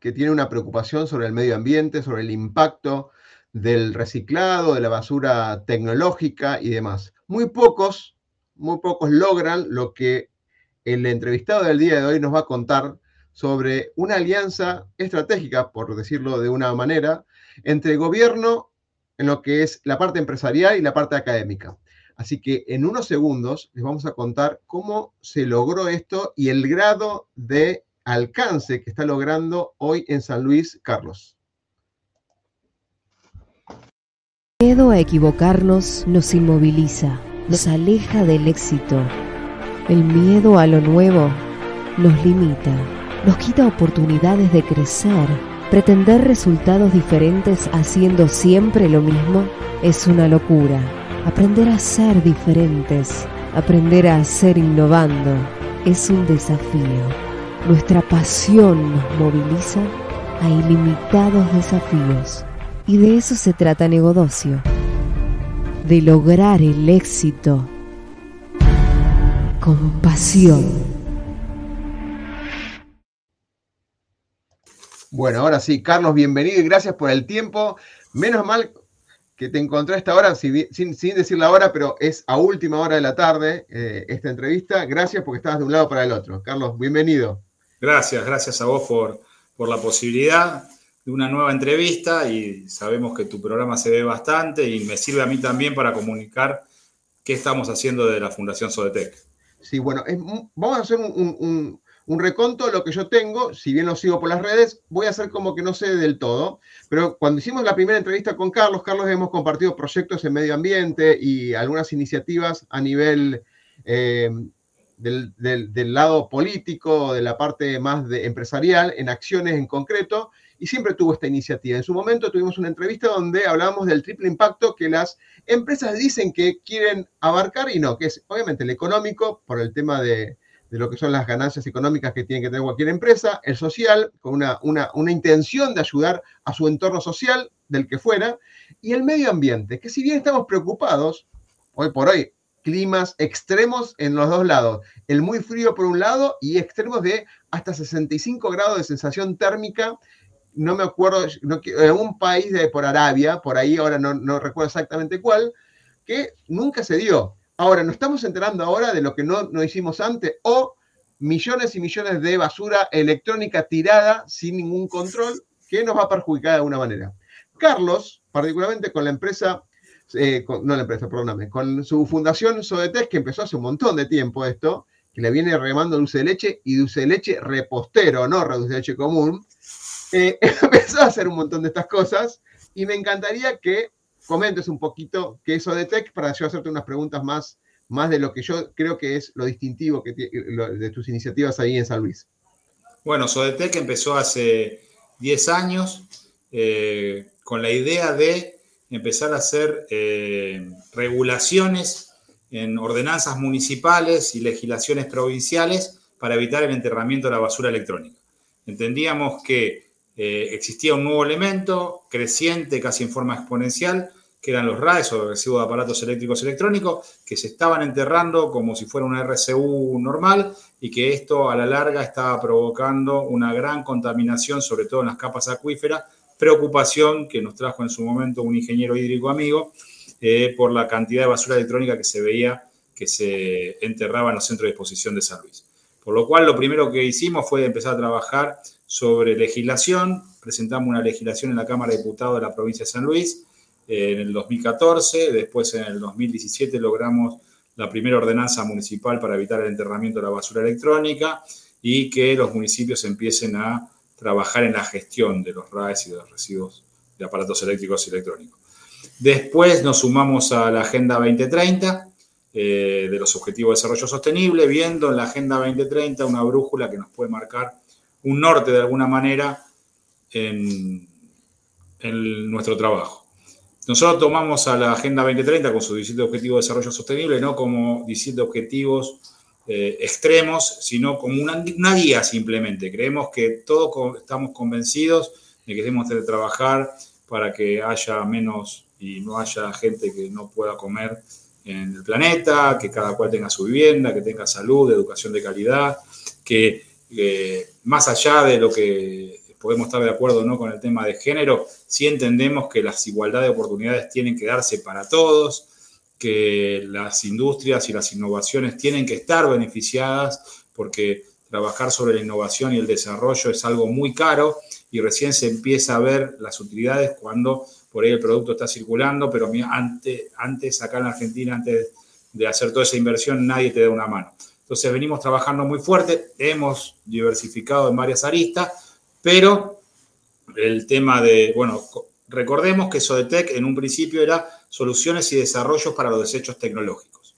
que tiene una preocupación sobre el medio ambiente, sobre el impacto del reciclado, de la basura tecnológica y demás. Muy pocos, muy pocos logran lo que el entrevistado del día de hoy nos va a contar sobre una alianza estratégica, por decirlo de una manera, entre gobierno en lo que es la parte empresarial y la parte académica. Así que en unos segundos les vamos a contar cómo se logró esto y el grado de alcance que está logrando hoy en San Luis, Carlos. El miedo a equivocarnos nos inmoviliza, nos aleja del éxito. El miedo a lo nuevo nos limita, nos quita oportunidades de crecer. Pretender resultados diferentes haciendo siempre lo mismo es una locura. Aprender a ser diferentes, aprender a ser innovando, es un desafío. Nuestra pasión nos moviliza a ilimitados desafíos. Y de eso se trata Negodocio. De lograr el éxito con pasión. Bueno, ahora sí, Carlos, bienvenido y gracias por el tiempo. Menos mal que te encontré a esta hora, sin, decir la hora, pero es a última hora de la tarde eh, esta entrevista. Gracias porque estabas de un lado para el otro. Carlos, bienvenido. Gracias, gracias a vos por, por la posibilidad de una nueva entrevista y sabemos que tu programa se ve bastante y me sirve a mí también para comunicar qué estamos haciendo de la Fundación Sodetec. Sí, bueno, vamos a hacer un, un, reconto de lo que yo tengo, si bien lo sigo por las redes, voy a hacer como que no sé del todo, pero cuando hicimos la primera entrevista con Carlos, Carlos hemos compartido proyectos en medio ambiente y algunas iniciativas a nivel eh, del, lado político, de la parte más de empresarial, en acciones en concreto, y siempre tuvo esta iniciativa. En su momento tuvimos una entrevista donde hablábamos del triple impacto que las empresas dicen que quieren abarcar y no, que es obviamente el económico, por el tema de, lo que son las ganancias económicas que tiene que tener cualquier empresa, el social, con una, una, una intención de ayudar a su entorno social, del que fuera, y el medio ambiente, que si bien estamos preocupados, hoy por hoy climas extremos en los dos lados. El muy frío por un lado y extremos de hasta 65 grados de sensación térmica. No me acuerdo, en un país de por Arabia, por ahí ahora no, no recuerdo exactamente cuál, que nunca se dio. Ahora, nos estamos enterando ahora de lo que no, no hicimos antes o millones y millones de basura electrónica tirada sin ningún control que nos va a perjudicar de alguna manera. Carlos, particularmente con la empresa eh, no la empresa, perdóname, con su fundación Sodetes, que empezó hace un montón de tiempo esto, que le viene remando dulce de leche y dulce de leche repostero, no dulce de leche común, eh, empezó a hacer un montón de estas cosas y me encantaría que comentes un poquito qué es Sodetec para yo hacerte unas preguntas más, más de lo que yo creo que es lo distintivo que de tus iniciativas ahí en San Luis. Bueno, Sodetec empezó hace 10 años eh, con la idea de empezar a hacer eh, regulaciones en ordenanzas municipales y legislaciones provinciales para evitar el enterramiento de la basura electrónica. Entendíamos que eh, existía un nuevo elemento creciente, casi en forma exponencial, que eran los RAES o residuos de aparatos eléctricos electrónicos, que se estaban enterrando como si fuera una RCU normal y que esto a la larga estaba provocando una gran contaminación, sobre todo en las capas acuíferas, preocupación que nos trajo en su momento un ingeniero hídrico amigo eh, por la cantidad de basura electrónica que se veía que se enterraba en los centros de exposición de San Luis. Por lo cual, lo primero que hicimos fue empezar a trabajar sobre legislación. Presentamos una legislación en la Cámara de Diputados de la provincia de San Luis eh, en el 2014. Después, en el 2017, logramos la primera ordenanza municipal para evitar el enterramiento de la basura electrónica y que los municipios empiecen a trabajar en la gestión de los RAES y de los residuos de aparatos eléctricos y electrónicos. Después nos sumamos a la Agenda 2030 eh, de los Objetivos de Desarrollo Sostenible, viendo en la Agenda 2030 una brújula que nos puede marcar un norte de alguna manera en, en nuestro trabajo. Nosotros tomamos a la Agenda 2030 con sus 17 Objetivos de Desarrollo Sostenible, no como 17 objetivos eh, extremos, sino como una, guía simplemente. Creemos que todos estamos convencidos de que debemos de trabajar para que haya menos y no haya gente que no pueda comer en el planeta, que cada cual tenga su vivienda, que tenga salud, educación de calidad, que eh, más allá de lo que podemos estar de acuerdo no con el tema de género, sí entendemos que las igualdades de oportunidades tienen que darse para todos, que las industrias y las innovaciones tienen que estar beneficiadas porque trabajar sobre la innovación y el desarrollo es algo muy caro y recién se empieza a ver las utilidades cuando por ahí el producto está circulando, pero antes, antes acá en Argentina, antes de hacer toda esa inversión, nadie te da una mano. Entonces venimos trabajando muy fuerte, hemos diversificado en varias aristas, pero el tema de, bueno, recordemos que Sodetec en un principio era soluciones y desarrollos para los desechos tecnológicos.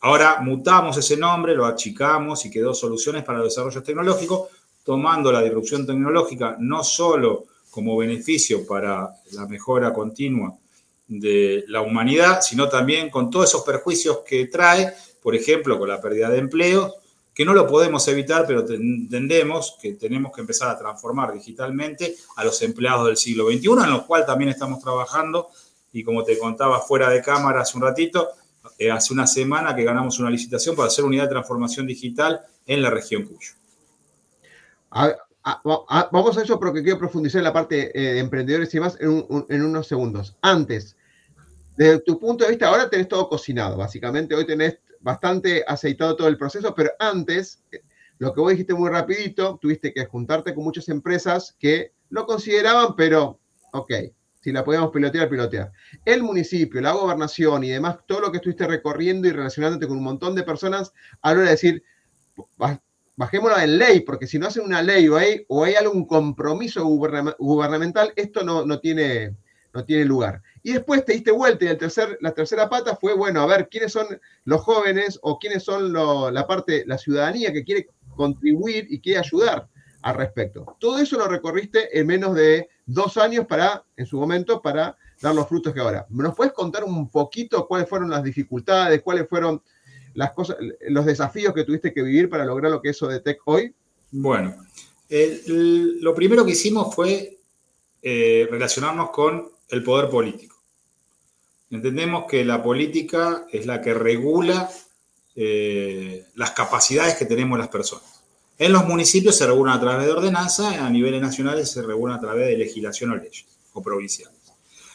Ahora mutamos ese nombre, lo achicamos y quedó soluciones para los desarrollos tecnológicos, tomando la disrupción tecnológica no solo como beneficio para la mejora continua de la humanidad, sino también con todos esos perjuicios que trae, por ejemplo, con la pérdida de empleos, que no lo podemos evitar, pero entendemos que tenemos que empezar a transformar digitalmente a los empleados del siglo XXI, en lo cual también estamos trabajando. Y como te contaba fuera de cámara hace un ratito, eh, hace una semana que ganamos una licitación para hacer unidad de transformación digital en la región Cuyo. vamos a eso porque quiero profundizar en la parte eh, de emprendedores y en, en unos segundos. Antes, desde tu punto de vista, ahora tenés todo cocinado, básicamente. Hoy tenés bastante aceitado todo el proceso, pero antes, lo que vos dijiste muy rapidito, tuviste que juntarte con muchas empresas que lo consideraban, pero, ok, si la podíamos pilotear, pilotear. El municipio, la gobernación y demás, todo lo que estuviste recorriendo y relacionándote con un montón de personas, a la de decir, bajémoslo en ley, porque si no hacen una ley o hay, o hay algún compromiso gubernamental, esto no, no, tiene, no tiene lugar. Y después te diste vuelta y el tercer, la tercera pata fue, bueno, a ver, quiénes son los jóvenes o quiénes son la parte, la ciudadanía que quiere contribuir y quiere ayudar al respecto. Todo eso lo recorriste en menos de dos años para, en su momento, para dar los frutos que ahora. ¿Nos puedes contar un poquito cuáles fueron las dificultades, cuáles fueron las cosas, los desafíos que tuviste que vivir para lograr lo que es Tech hoy? Bueno, lo primero que hicimos fue eh, relacionarnos con el poder político. Entendemos que la política es la que regula eh, las capacidades que tenemos las personas. En los municipios se regulan a través de ordenanza, a niveles nacionales se regulan a través de legislación o leyes, o provinciales.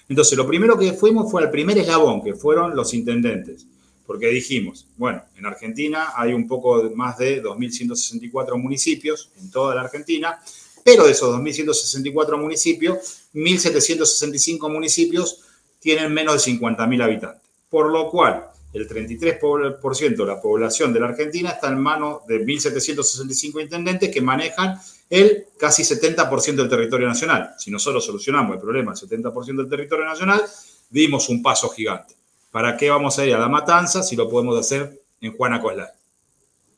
Entonces, lo primero que fuimos fue al primer eslabón, que fueron los intendentes, porque dijimos, bueno, en Argentina hay un poco más de 2.164 municipios en toda la Argentina, pero de esos 2.164 municipios, 1.765 municipios tienen menos de 50.000 habitantes. Por lo cual, el 33% de la población de la Argentina está en manos de 1.765 intendentes que manejan el casi 70% del territorio nacional. Si nosotros solucionamos el problema del 70% del territorio nacional, dimos un paso gigante. ¿Para qué vamos a ir a la matanza si lo podemos hacer en Juana Coslay?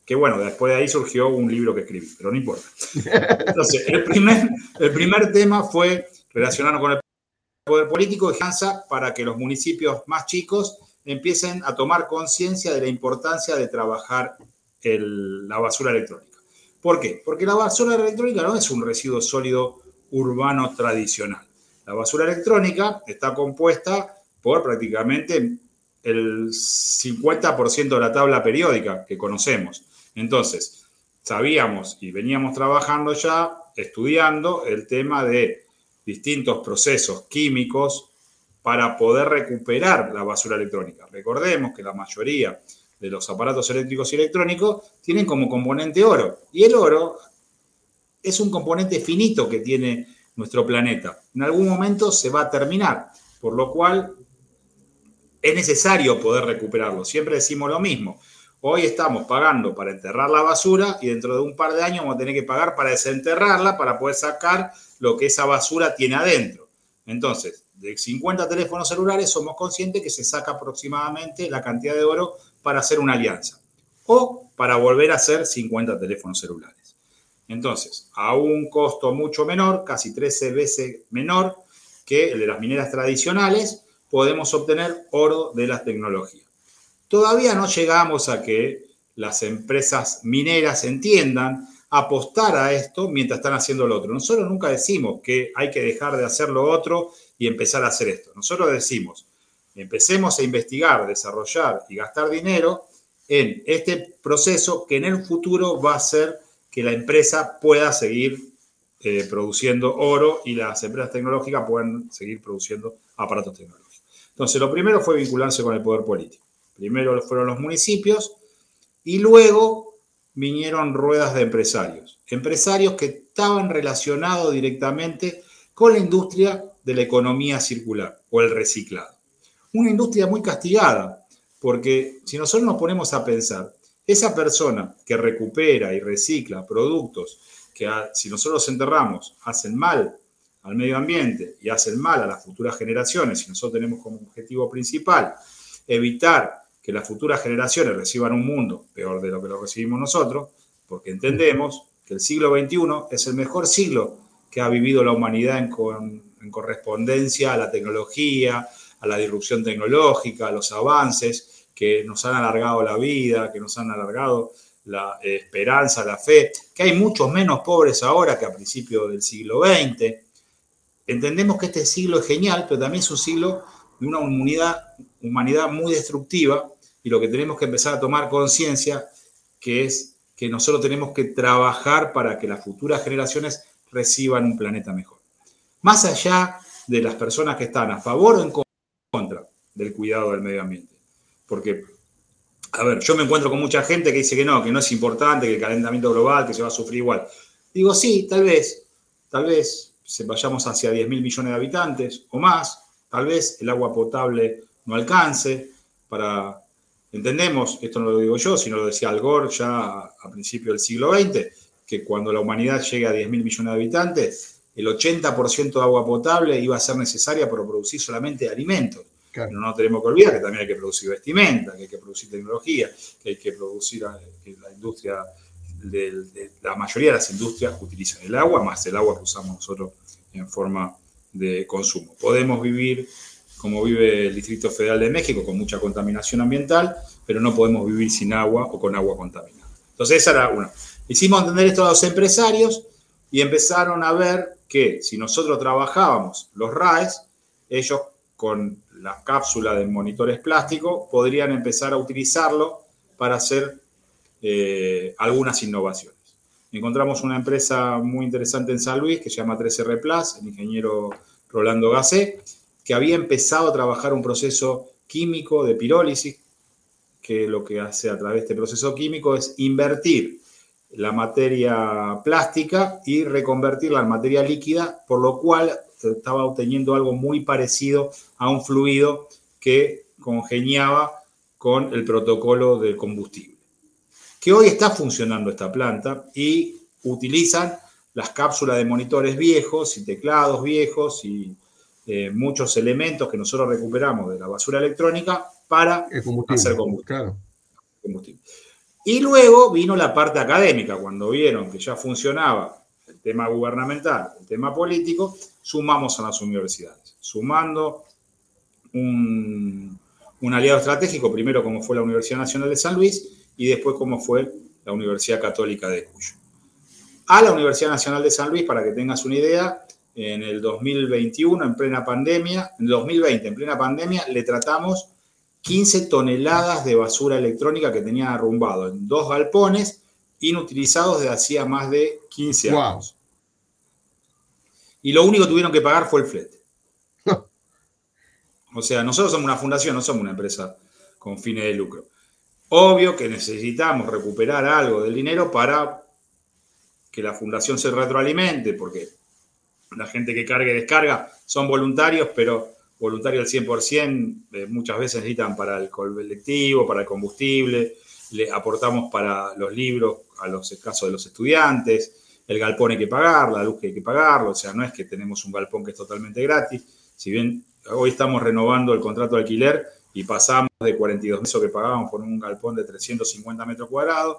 Que bueno, después de ahí surgió un libro que escribí, pero no importa. Entonces, el primer, el primer tema fue relacionarnos con el poder político descansa para que los municipios más chicos empiecen a tomar conciencia de la importancia de trabajar la basura electrónica. ¿Por qué? Porque la basura electrónica no es un residuo sólido urbano tradicional. La basura electrónica está compuesta por prácticamente el 50% de la tabla periódica que conocemos. Entonces, sabíamos y veníamos trabajando ya, estudiando el tema de distintos procesos químicos para poder recuperar la basura electrónica. Recordemos que la mayoría de los aparatos eléctricos y electrónicos tienen como componente oro. Y el oro es un componente finito que tiene nuestro planeta. En algún momento se va a terminar, por lo cual es necesario poder recuperarlo. Siempre decimos lo mismo. Hoy estamos pagando para enterrar la basura y dentro de un par de años vamos a tener que pagar para desenterrarla, para poder sacar lo que esa basura tiene adentro. Entonces, de 50 teléfonos celulares somos conscientes que se saca aproximadamente la cantidad de oro para hacer una alianza o para volver a hacer 50 teléfonos celulares. Entonces, a un costo mucho menor, casi 13 veces menor que el de las mineras tradicionales, podemos obtener oro de las tecnologías. Todavía no llegamos a que las empresas mineras entiendan apostar a esto mientras están haciendo lo otro. Nosotros nunca decimos que hay que dejar de hacer lo otro y empezar a hacer esto. Nosotros decimos, empecemos a investigar, desarrollar y gastar dinero en este proceso que en el futuro va a ser que la empresa pueda seguir eh, produciendo oro y las empresas tecnológicas puedan seguir produciendo aparatos tecnológicos. Entonces, lo primero fue vincularse con el poder político. Primero fueron los municipios y luego vinieron ruedas de empresarios. Empresarios que estaban relacionados directamente con la industria de la economía circular o el reciclado. Una industria muy castigada, porque si nosotros nos ponemos a pensar, esa persona que recupera y recicla productos que si nosotros los enterramos hacen mal al medio ambiente y hacen mal a las futuras generaciones, y nosotros tenemos como objetivo principal evitar que las futuras generaciones reciban un mundo peor de lo que lo recibimos nosotros, porque entendemos que el siglo XXI es el mejor siglo que ha vivido la humanidad en, en correspondencia a la tecnología, a la disrupción tecnológica, a los avances que nos han alargado la vida, que nos han alargado la esperanza, la fe, que hay muchos menos pobres ahora que a principios del siglo XX. Entendemos que este siglo es genial, pero también es un siglo de una humanidad muy destructiva y lo que tenemos que empezar a tomar conciencia que es que nosotros tenemos que trabajar para que las futuras generaciones reciban un planeta mejor. Más allá de las personas que están a favor o en contra del cuidado del medio ambiente. Porque, a ver, yo me encuentro con mucha gente que dice que no, que no es importante, que el calentamiento global, que se va a sufrir igual. Digo, sí, tal vez, tal vez se vayamos hacia 10 mil millones de habitantes o más, tal vez el agua potable no alcance para Entendemos, esto no lo digo yo, sino lo decía Al Gore ya a principios del siglo XX, que cuando la humanidad llegue a 10 mil millones de habitantes, el 80% de agua potable iba a ser necesaria para producir solamente alimentos. Pero no tenemos que olvidar que también hay que producir vestimenta, que hay que producir tecnología, que hay que producir que la industria, la mayoría de las industrias utilizan el agua, más el agua que usamos nosotros en forma de consumo. Podemos vivir como vive el Distrito Federal de México, con mucha contaminación ambiental, pero no podemos vivir sin agua o con agua contaminada. Entonces, esa era una. Hicimos entender esto a los empresarios y empezaron a ver que si nosotros trabajábamos los RAES, ellos con la cápsula de monitores plásticos podrían empezar a utilizarlo para hacer eh, algunas innovaciones. Encontramos una empresa muy interesante en San Luis que se llama 3R Plus, el ingeniero Rolando Gasset, que había empezado a trabajar un proceso químico de pirólisis, que lo que hace a través de este proceso químico es invertir la materia plástica y reconvertirla en materia líquida, por lo cual estaba obteniendo algo muy parecido a un fluido que congeniaba con el protocolo del combustible. Que hoy está funcionando esta planta y utilizan las cápsulas de monitores viejos y teclados viejos y eh, muchos elementos que nosotros recuperamos de la basura electrónica para hacer combustible. Y luego vino la parte académica, cuando vieron que ya funcionaba el tema gubernamental, el tema político, sumamos a las universidades, sumando un, un aliado estratégico, primero como fue la Universidad Nacional de San Luis y después como fue la Universidad Católica de Cuyo. A la Universidad Nacional de San Luis, para que tengas una idea, en el 2021, en plena pandemia, en el 2020, en plena pandemia, le tratamos 15 toneladas de basura electrónica que tenía arrumbado en dos galpones inutilizados desde hacía más de 15 años. Y lo único que tuvieron que pagar fue el flete. o sea, nosotros somos una fundación, no somos una empresa con fines de lucro. Obvio que necesitamos recuperar algo del dinero para que la fundación se retroalimente, porque la gente que carga y descarga. Son voluntarios, pero voluntarios al 100%, eh, muchas veces necesitan para el colectivo, para el combustible, le aportamos para los libros a los casos de los estudiantes, el galpón hay que pagar, la luz que hay que pagarlo, o sea, no es que tenemos un galpón que es totalmente gratis, si bien hoy estamos renovando el contrato de alquiler y pasamos de 42 pesos que pagábamos por un galpón de 350 metros cuadrados,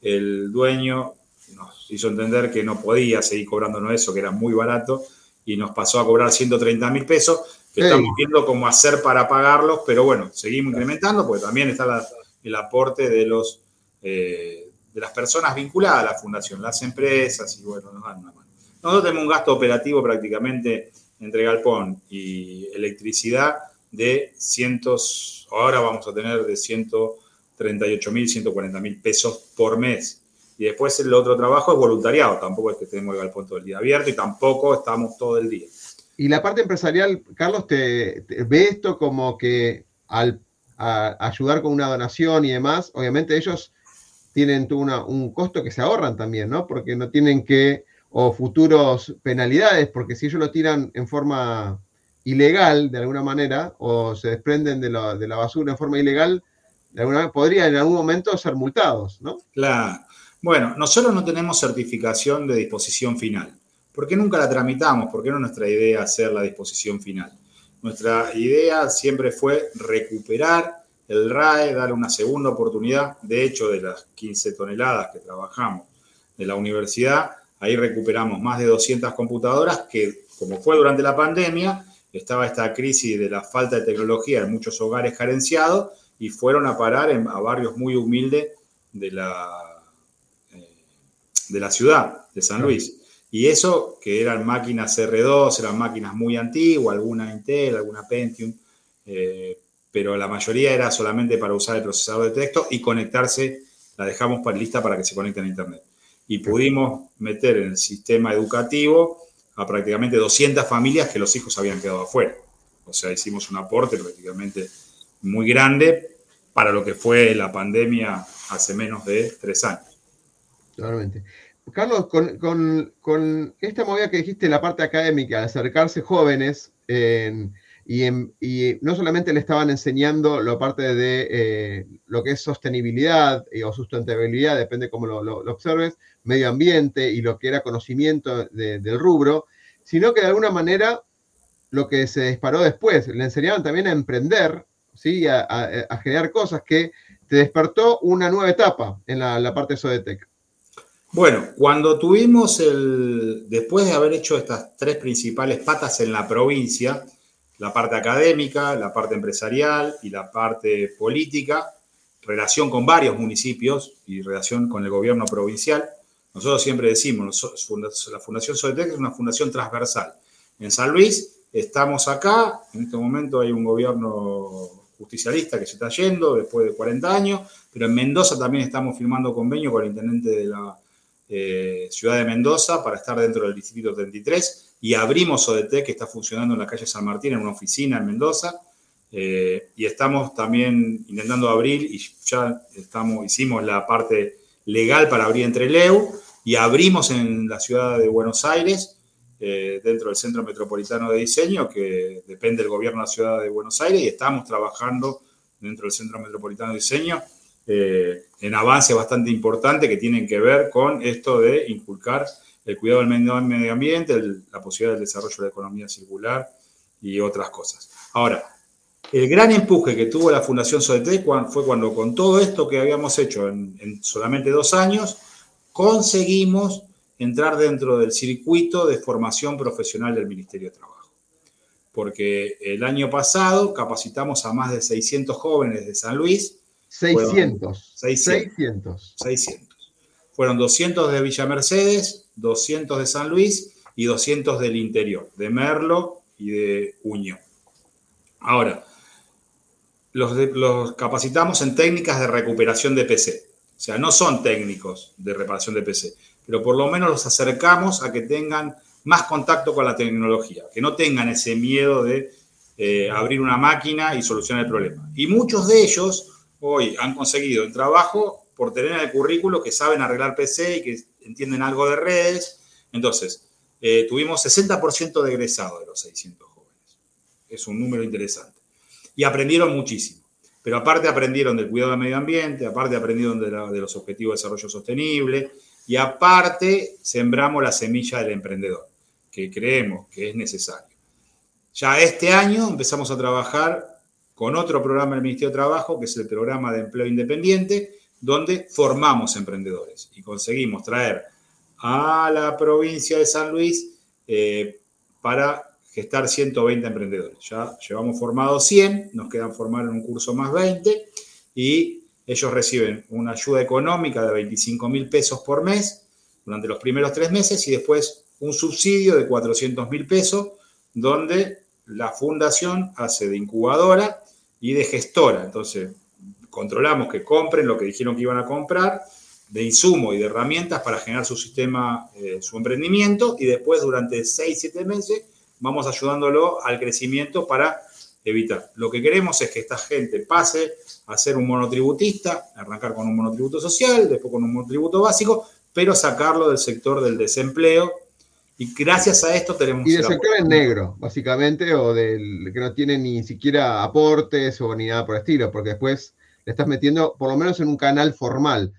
el dueño nos hizo entender que no podía seguir cobrándonos eso, que era muy barato, y nos pasó a cobrar 130 mil pesos, que estamos viendo cómo hacer para pagarlos, pero bueno, seguimos incrementando, porque también está el aporte de, los, eh, de las personas vinculadas a la fundación, las empresas, y bueno, nos dan una mano. Nosotros tenemos un gasto operativo prácticamente entre galpón y electricidad de cientos, ahora vamos a tener de 138 mil, 140 mil pesos por mes y después el otro trabajo es voluntariado, tampoco es que tenemos el galpón todo el día abierto y tampoco estamos todo el día. Y la parte empresarial, Carlos, ¿te, ve esto como que al ayudar con una donación y demás, obviamente ellos tienen un costo que se ahorran también, ¿no? Porque no tienen que, o futuros penalidades, porque si ellos lo tiran en forma ilegal, de alguna manera, o se desprenden de la, de la basura en forma ilegal, de alguna manera podrían en algún momento ser multados, ¿no? Claro. Bueno, nosotros no tenemos certificación de disposición final. ¿Por qué nunca la tramitamos? ¿Por qué no es nuestra idea hacer la disposición final? Nuestra idea siempre fue recuperar el RAE, darle una segunda oportunidad. De hecho, de las 15 toneladas que trabajamos de la universidad, ahí recuperamos más de 200 computadoras que, como fue durante la pandemia, estaba esta crisis de la falta de tecnología en muchos hogares carenciados y fueron a parar a barrios muy humildes de la de la ciudad de San Luis. Y eso, que eran máquinas R2, eran máquinas muy antiguas, alguna Intel, alguna Pentium, eh, pero la mayoría era solamente para usar el procesador de texto y conectarse, la dejamos para, lista para que se conecten a Internet. Y pudimos meter en el sistema educativo a prácticamente 200 familias que los hijos habían quedado afuera. O sea, hicimos un aporte prácticamente muy grande para lo que fue la pandemia hace menos de tres años. Totalmente. Carlos, con, esta movida que dijiste, la parte académica, acercarse jóvenes, y, no solamente le estaban enseñando la parte de eh, lo que es sostenibilidad eh, o sustentabilidad, depende cómo lo, observes, medio ambiente y lo que era conocimiento del rubro, sino que de alguna manera lo que se disparó después, le enseñaban también a emprender, ¿sí? a, generar cosas que te despertó una nueva etapa en la, la parte de Sodetec. Bueno, cuando tuvimos el, después de haber hecho estas tres principales patas en la provincia, la parte académica, la parte empresarial y la parte política, relación con varios municipios y relación con el gobierno provincial, nosotros siempre decimos, la Fundación Sodetec es una fundación transversal. En San Luis estamos acá, en este momento hay un gobierno justicialista que se está yendo después de 40 años, pero en Mendoza también estamos firmando convenio con el intendente de la eh, ciudad de Mendoza para estar dentro del distrito 33 y abrimos ODT que está funcionando en la calle San Martín en una oficina en Mendoza. Eh, y estamos también intentando abrir y ya estamos, hicimos la parte legal para abrir entre Leu y abrimos en la ciudad de Buenos Aires eh, dentro del Centro Metropolitano de Diseño que depende del gobierno de la ciudad de Buenos Aires y estamos trabajando dentro del Centro Metropolitano de Diseño eh, en avances bastante importantes que tienen que ver con esto de inculcar el cuidado del medio ambiente, la posibilidad del desarrollo de la economía circular y otras cosas. Ahora, el gran empuje que tuvo la Fundación Sodetec fue cuando con todo esto que habíamos hecho en, solamente dos años, conseguimos entrar dentro del circuito de formación profesional del Ministerio de Trabajo. Porque el año pasado capacitamos a más de 600 jóvenes de San Luis 600. 600. 600. Fueron 200 de Villa Mercedes, 200 de San Luis y 200 del interior, de Merlo y de Uño. Ahora, los, los, capacitamos en técnicas de recuperación de PC. O sea, no son técnicos de reparación de PC, pero por lo menos los acercamos a que tengan más contacto con la tecnología, que no tengan ese miedo de eh, abrir una máquina y solucionar el problema. Y muchos de ellos hoy han conseguido el trabajo por tener en el currículo que saben arreglar PC y que entienden algo de redes. Entonces, eh, tuvimos 60% de egresados de los 600 jóvenes. Es un número interesante. Y aprendieron muchísimo. Pero aparte aprendieron del cuidado del medio ambiente, aparte aprendieron de los objetivos de desarrollo sostenible y aparte sembramos la semilla del emprendedor, que creemos que es necesario. Ya este año empezamos a trabajar con otro programa del Ministerio de Trabajo, que es el programa de empleo independiente, donde formamos emprendedores y conseguimos traer a la provincia de San Luis eh, para gestar 120 emprendedores. Ya llevamos formados 100, nos quedan formar en un curso más 20 y ellos reciben una ayuda económica de 25 mil pesos por mes durante los primeros tres meses y después un subsidio de 400 mil pesos donde la fundación hace de incubadora y de gestora. Entonces, controlamos que compren lo que dijeron que iban a comprar, de insumo y de herramientas para generar su sistema, eh, su emprendimiento, y después durante 6, 7 meses vamos ayudándolo al crecimiento para evitar. Lo que queremos es que esta gente pase a ser un monotributista, arrancar con un monotributo social, después con un monotributo básico, pero sacarlo del sector del desempleo. Y gracias a esto tenemos... Y del sector en negro, básicamente, o del que no tiene ni siquiera aportes o ni nada por el estilo, porque después le estás metiendo, por lo menos en un canal formal,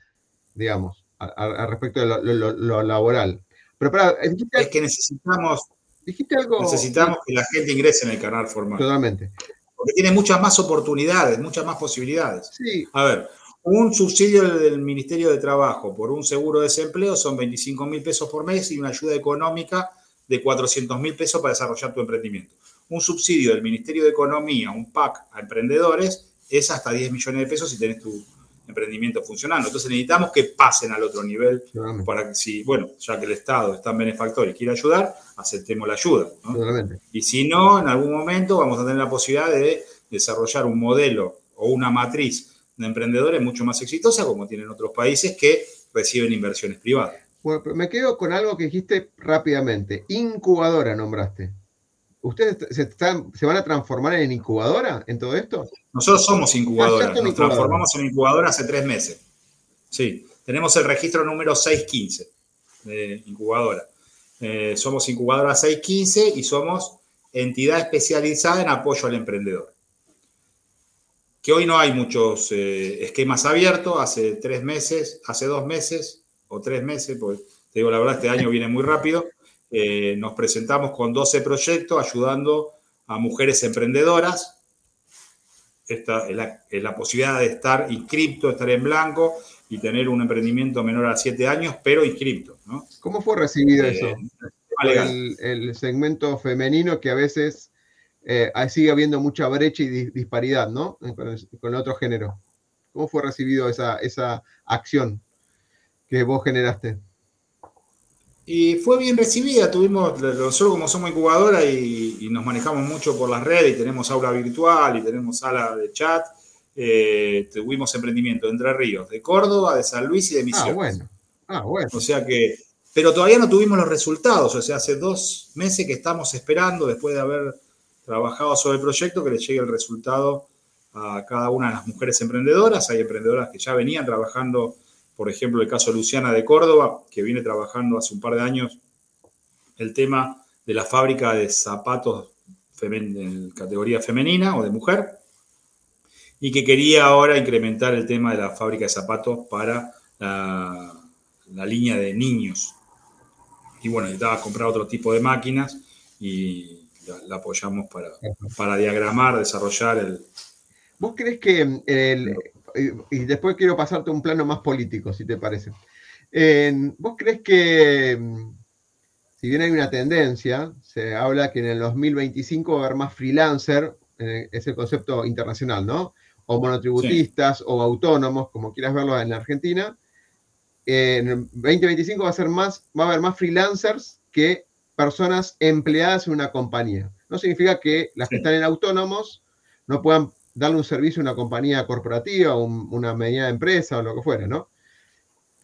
digamos, al respecto de lo, laboral. Pero para, es que necesitamos Dijiste algo. Necesitamos que la gente ingrese en el canal formal. Totalmente. Porque tiene muchas más oportunidades, muchas más posibilidades. Sí. A ver, un subsidio del Ministerio de Trabajo por un seguro de desempleo son 25 mil pesos por mes y una ayuda económica de 400 mil pesos para desarrollar tu emprendimiento. Un subsidio del Ministerio de Economía, un PAC a emprendedores, es hasta 10 millones de pesos si tenés tu, emprendimiento funcionando. Entonces necesitamos que pasen al otro nivel para que si, bueno, ya que el Estado es tan benefactor y quiere ayudar, aceptemos la ayuda. Y si no, en algún momento vamos a tener la posibilidad de desarrollar un modelo o una matriz de emprendedores mucho más exitosa, como tienen otros países que reciben inversiones privadas. Bueno, pero me quedo con algo que dijiste rápidamente. Incubadora nombraste. ¿Ustedes se, van a transformar en incubadora en todo esto? Nosotros somos incubadora. Nos transformamos en incubadora hace tres meses. Sí, tenemos el registro número 615 de incubadora. Eh, somos incubadora 615 y somos entidad especializada en apoyo al emprendedor. Que hoy no hay muchos eh, esquemas abiertos. Hace tres meses, hace dos meses o tres meses, pues te digo la verdad, este año viene muy rápido eh, nos presentamos con 12 proyectos ayudando a mujeres emprendedoras. Esta es la, posibilidad de estar inscripto, estar en blanco y tener un emprendimiento menor a 7 años, pero inscripto. ¿Cómo fue recibido eh, eso? El, segmento femenino que a veces eh, sigue habiendo mucha brecha y disparidad, ¿no? Con, otro género. ¿Cómo fue recibido esa, esa acción que vos generaste? Y fue bien recibida, tuvimos, nosotros como somos incubadora y, nos manejamos mucho por las redes y tenemos aula virtual y tenemos sala de chat, eh, tuvimos emprendimiento de Entre Ríos, de Córdoba, de San Luis y de Misiones. Ah, bueno. Ah, bueno. O sea que, pero todavía no tuvimos los resultados, o sea, hace dos meses que estamos esperando, después de haber trabajado sobre el proyecto, que le llegue el resultado a cada una de las mujeres emprendedoras. Hay emprendedoras que ya venían trabajando por ejemplo, el caso de Luciana de Córdoba, que viene trabajando hace un par de años el tema de la fábrica de zapatos en categoría femenina o de mujer, y que quería ahora incrementar el tema de la fábrica de zapatos para la, línea de niños. Y bueno, necesitaba comprar otro tipo de máquinas y la, apoyamos para, para diagramar, desarrollar el... ¿Vos crees que el, y después quiero pasarte a un plano más político, si te parece. ¿Vos crees que, mm, si bien hay una tendencia, se habla que en el 2025 va a haber más freelancer, eh, es el concepto internacional, ¿no? O monotributistas o autónomos, como quieras verlo en Argentina. En 2025 va a ser más, va a haber más freelancers que personas empleadas en una compañía. No significa que las que están en autónomos no puedan darle un servicio a una compañía corporativa, una mediana empresa o lo que fuera, ¿no?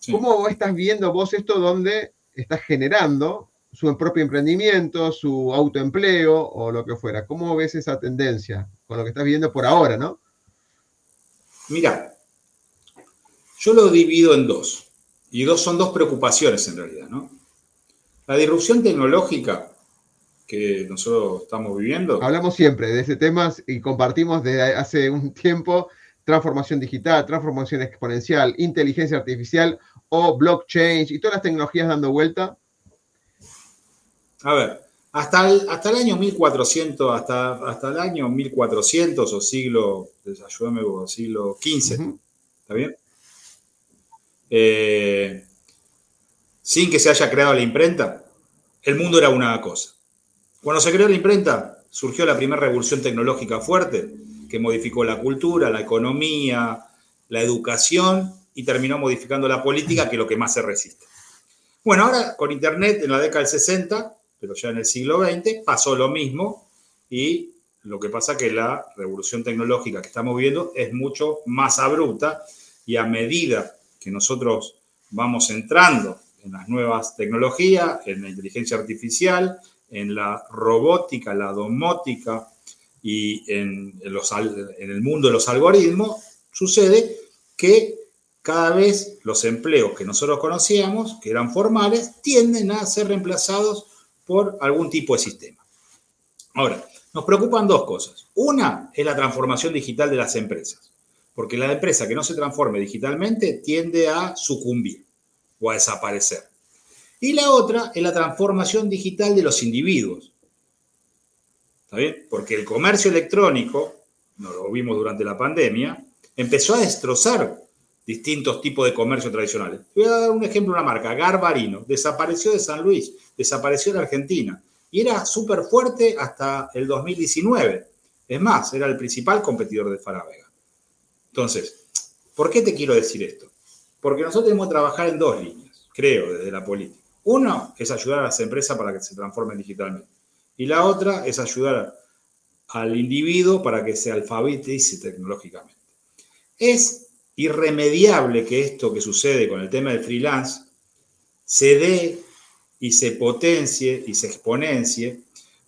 ¿Cómo estás viendo vos esto donde estás generando su propio emprendimiento, su autoempleo o lo que fuera? ¿Cómo ves esa tendencia con lo que estás viendo por ahora, no? Mira, yo lo divido en dos. Y dos son dos preocupaciones en realidad, ¿no? La disrupción tecnológica que nosotros estamos viviendo. Hablamos siempre de ese tema y compartimos desde hace un tiempo transformación digital, transformación exponencial, inteligencia artificial o blockchain y todas las tecnologías dando vuelta. A ver, hasta el, hasta el año 1400, hasta, hasta el año 1400 o siglo, ayúdame siglo XV, ¿está bien? Eh, sin que se haya creado la imprenta, el mundo era una cosa. Cuando se creó la imprenta, surgió la primera revolución tecnológica fuerte, que modificó la cultura, la economía, la educación y terminó modificando la política, que es lo que más se resiste. Bueno, ahora con Internet en la década del 60, pero ya en el siglo XX, pasó lo mismo y lo que pasa es que la revolución tecnológica que estamos viendo es mucho más abrupta y a medida que nosotros vamos entrando en las nuevas tecnologías, en la inteligencia artificial, en la robótica, la domótica y en, en el mundo de los algoritmos, sucede que cada vez los empleos que nosotros conocíamos, que eran formales, tienden a ser reemplazados por algún tipo de sistema. Ahora, nos preocupan dos cosas. Una es la transformación digital de las empresas, porque la empresa que no se transforme digitalmente tiende a sucumbir o a desaparecer. Y la otra es la transformación digital de los individuos. ¿Está bien? Porque el comercio electrónico, no lo vimos durante la pandemia, empezó a destrozar distintos tipos de comercio tradicionales. Voy a dar un ejemplo, una marca, Garbarino, desapareció de San Luis, desapareció de Argentina y era súper fuerte hasta el 2019. Es más, era el principal competidor de Faravega. Entonces, ¿por qué te quiero decir esto? Porque nosotros tenemos que trabajar en dos líneas, creo, desde la política. Uno es ayudar a las empresas para que se transformen digitalmente. Y la otra es ayudar al individuo para que se alfabetice tecnológicamente. Es irremediable que esto que sucede con el tema del freelance se dé y se potencie y se exponencie,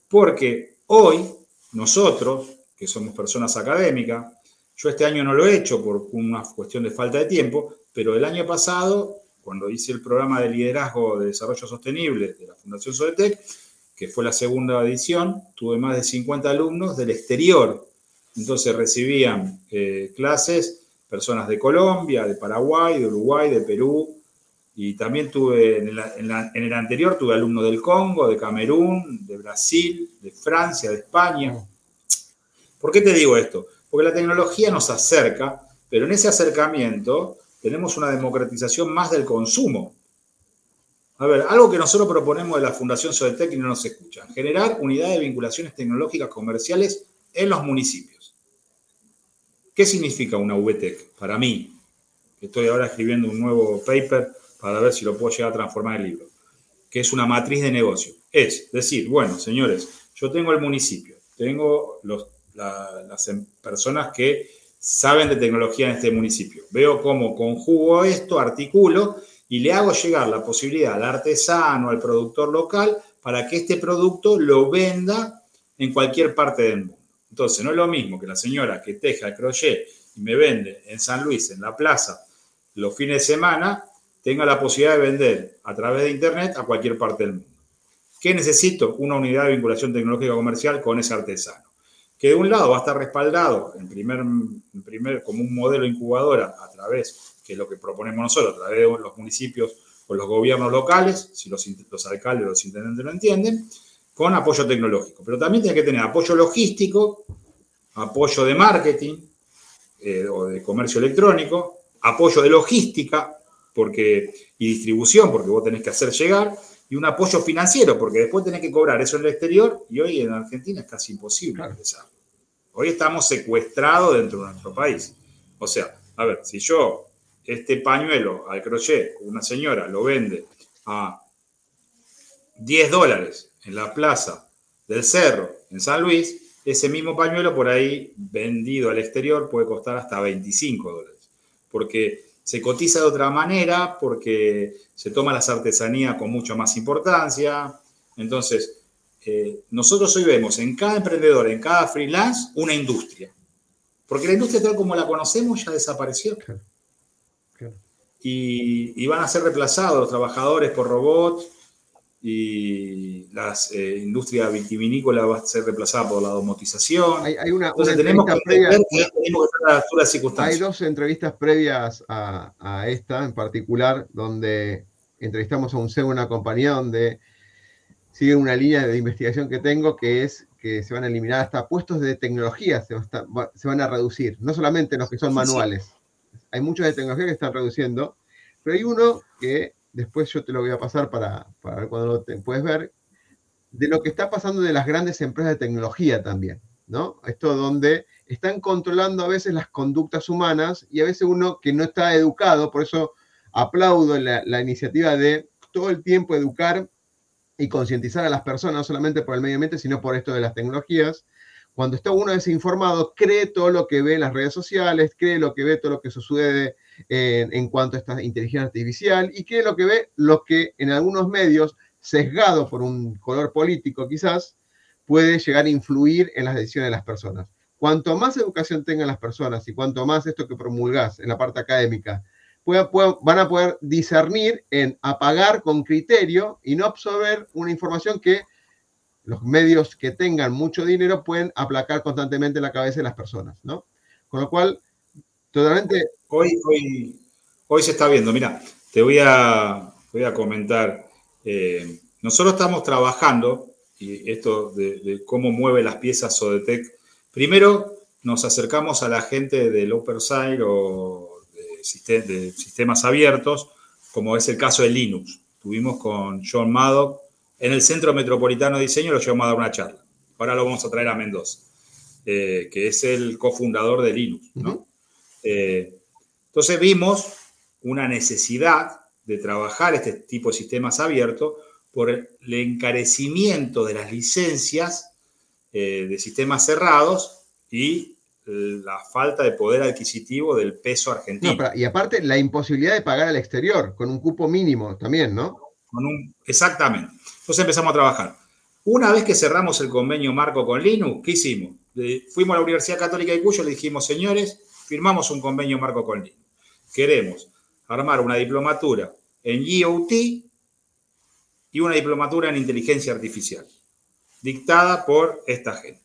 porque hoy nosotros, que somos personas académicas, yo este año no lo he hecho por una cuestión de falta de tiempo, pero el año pasado, cuando hice el programa de liderazgo de desarrollo sostenible de la Fundación Sodetec, que fue la segunda edición, tuve más de 50 alumnos del exterior. Entonces recibían eh, clases personas de Colombia, de Paraguay, de Uruguay, de Perú, y también tuve, en, el anterior tuve alumnos del Congo, de Camerún, de Brasil, de Francia, de España. ¿Por qué te digo esto? Porque la tecnología nos acerca, pero en ese acercamiento tenemos una democratización más del consumo. A ver, algo que nosotros proponemos de la Fundación Sodetec y no nos escuchan, generar unidades de vinculaciones tecnológicas comerciales en los municipios. ¿Qué significa una VTEC? Para mí, estoy ahora escribiendo un nuevo paper para ver si lo puedo llegar a transformar en libro, que es una matriz de negocio. Es decir, bueno, señores, yo tengo el municipio, tengo las em, personas que saben de tecnología en este municipio. Veo cómo conjugo esto, articulo y le hago llegar la posibilidad al artesano, al productor local, para que este producto lo venda en cualquier parte del mundo. Entonces, no es lo mismo que la señora que teja el crochet y me vende en San Luis, en la plaza, los fines de semana, tenga la posibilidad de vender a través de Internet a cualquier parte del mundo. ¿Qué necesito? Una unidad de vinculación tecnológica comercial con ese artesano. Que de un lado va a estar respaldado en primer, en primer, como un modelo incubadora a través, que es lo que proponemos nosotros, a través de los municipios o los gobiernos locales, si los, los alcaldes o los intendentes lo entienden, con apoyo tecnológico. Pero también tiene que tener apoyo logístico, apoyo de marketing eh, o de comercio electrónico, apoyo de logística porque, y distribución, porque vos tenés que hacer llegar, y un apoyo financiero, porque después tenés que cobrar eso en el exterior, y hoy en Argentina es casi imposible empezar. Hoy estamos secuestrados dentro de nuestro país. O sea, a ver, si yo este pañuelo al crochet, una señora lo vende a 10 dólares en la plaza del Cerro, en San Luis, ese mismo pañuelo por ahí vendido al exterior puede costar hasta 25 dólares. Porque se cotiza de otra manera, porque se toma las artesanías con mucha más importancia. Entonces, eh, nosotros hoy vemos en cada emprendedor, en cada freelance, una industria. Porque la industria tal como la conocemos ya desapareció. Y, y, van a ser reemplazados los trabajadores por robots, y la eh, industria vitivinícola va a ser reemplazada por la domotización. Hay, una, tenemos que, previa, Hay dos entrevistas previas a, esta en particular, donde entrevistamos a un CEO de una compañía donde sigue una línea de investigación que tengo, que es que se van a eliminar hasta puestos de tecnología, se, se van a reducir, no solamente los que son manuales. Hay muchos de tecnología que están reduciendo, pero hay uno que después yo te lo voy a pasar para, ver cuando lo te, puedes ver, de lo que está pasando de las grandes empresas de tecnología también, ¿no? Esto donde están controlando a veces las conductas humanas y a veces uno que no está educado, por eso aplaudo la, la iniciativa de todo el tiempo educar y concientizar a las personas, no solamente por el medio ambiente, sino por esto de las tecnologías. Cuando está uno desinformado, cree todo lo que ve en las redes sociales, cree lo que ve, todo lo que sucede en, cuanto a esta inteligencia artificial y qué es lo que ve lo que en algunos medios, sesgado por un color político quizás, puede llegar a influir en las decisiones de las personas. Cuanto más educación tengan las personas y cuanto más esto que promulgás en la parte académica, van a poder discernir en apagar con criterio y no absorber una información que los medios que tengan mucho dinero pueden aplacar constantemente la cabeza de las personas, ¿no? Con lo cual, totalmente... Hoy, hoy, hoy se está viendo, mira, te voy a, voy a comentar. Eh, nosotros estamos trabajando, y esto de, cómo mueve las piezas Sodetec, primero nos acercamos a la gente del Upper Side o de, de sistemas abiertos, como es el caso de Linux. Tuvimos con John Maddock en el Centro Metropolitano de Diseño, lo llevamos a dar una charla. Ahora lo vamos a traer a Mendoza, eh, que es el cofundador de Linux. Eh, entonces vimos una necesidad de trabajar este tipo de sistemas abiertos por el encarecimiento de las licencias eh, de sistemas cerrados y la falta de poder adquisitivo del peso argentino. y aparte, la imposibilidad de pagar al exterior, con un cupo mínimo también, ¿no? Con un, exactamente. Entonces empezamos a trabajar. Una vez que cerramos el convenio marco con Linux, ¿qué hicimos? fuimos a la Universidad Católica de Cuyo, le dijimos, señores, firmamos un convenio marco con Linux. Queremos armar una diplomatura en GOT y una diplomatura en inteligencia artificial, dictada por esta gente.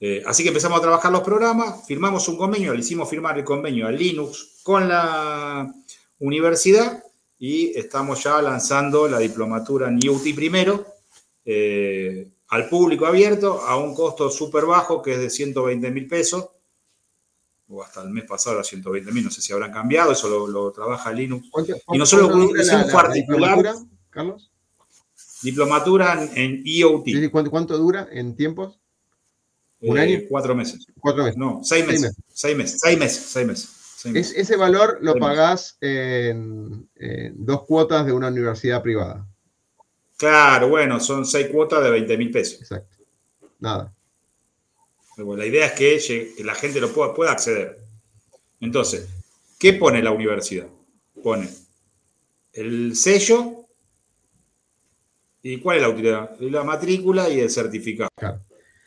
Eh, así que empezamos a trabajar los programas, firmamos un convenio, le hicimos firmar el convenio a Linux con la universidad y estamos ya lanzando la diplomatura en UT primero eh, al público abierto a un costo súper bajo que es de 120 mil pesos, o hasta el mes pasado era 120 mil, no sé si habrán cambiado, eso lo, trabaja Linux. Y nosotros hicimos particular. Diplomatura, Carlos? Diplomatura en, IoT. ¿Cuánto, ¿Cuánto dura en tiempos? ¿Un eh, año? Cuatro meses. Cuatro meses. No, seis meses. Seis meses. Seis meses. Seis meses ese valor lo pagás en, dos cuotas de una universidad privada. Claro, bueno, son seis cuotas de 20 mil pesos. Exacto. Nada. La idea es que, la gente lo pueda, pueda acceder. Entonces, ¿qué pone la universidad? Pone el sello ¿Y cuál es la utilidad? La matrícula y el certificado. Claro.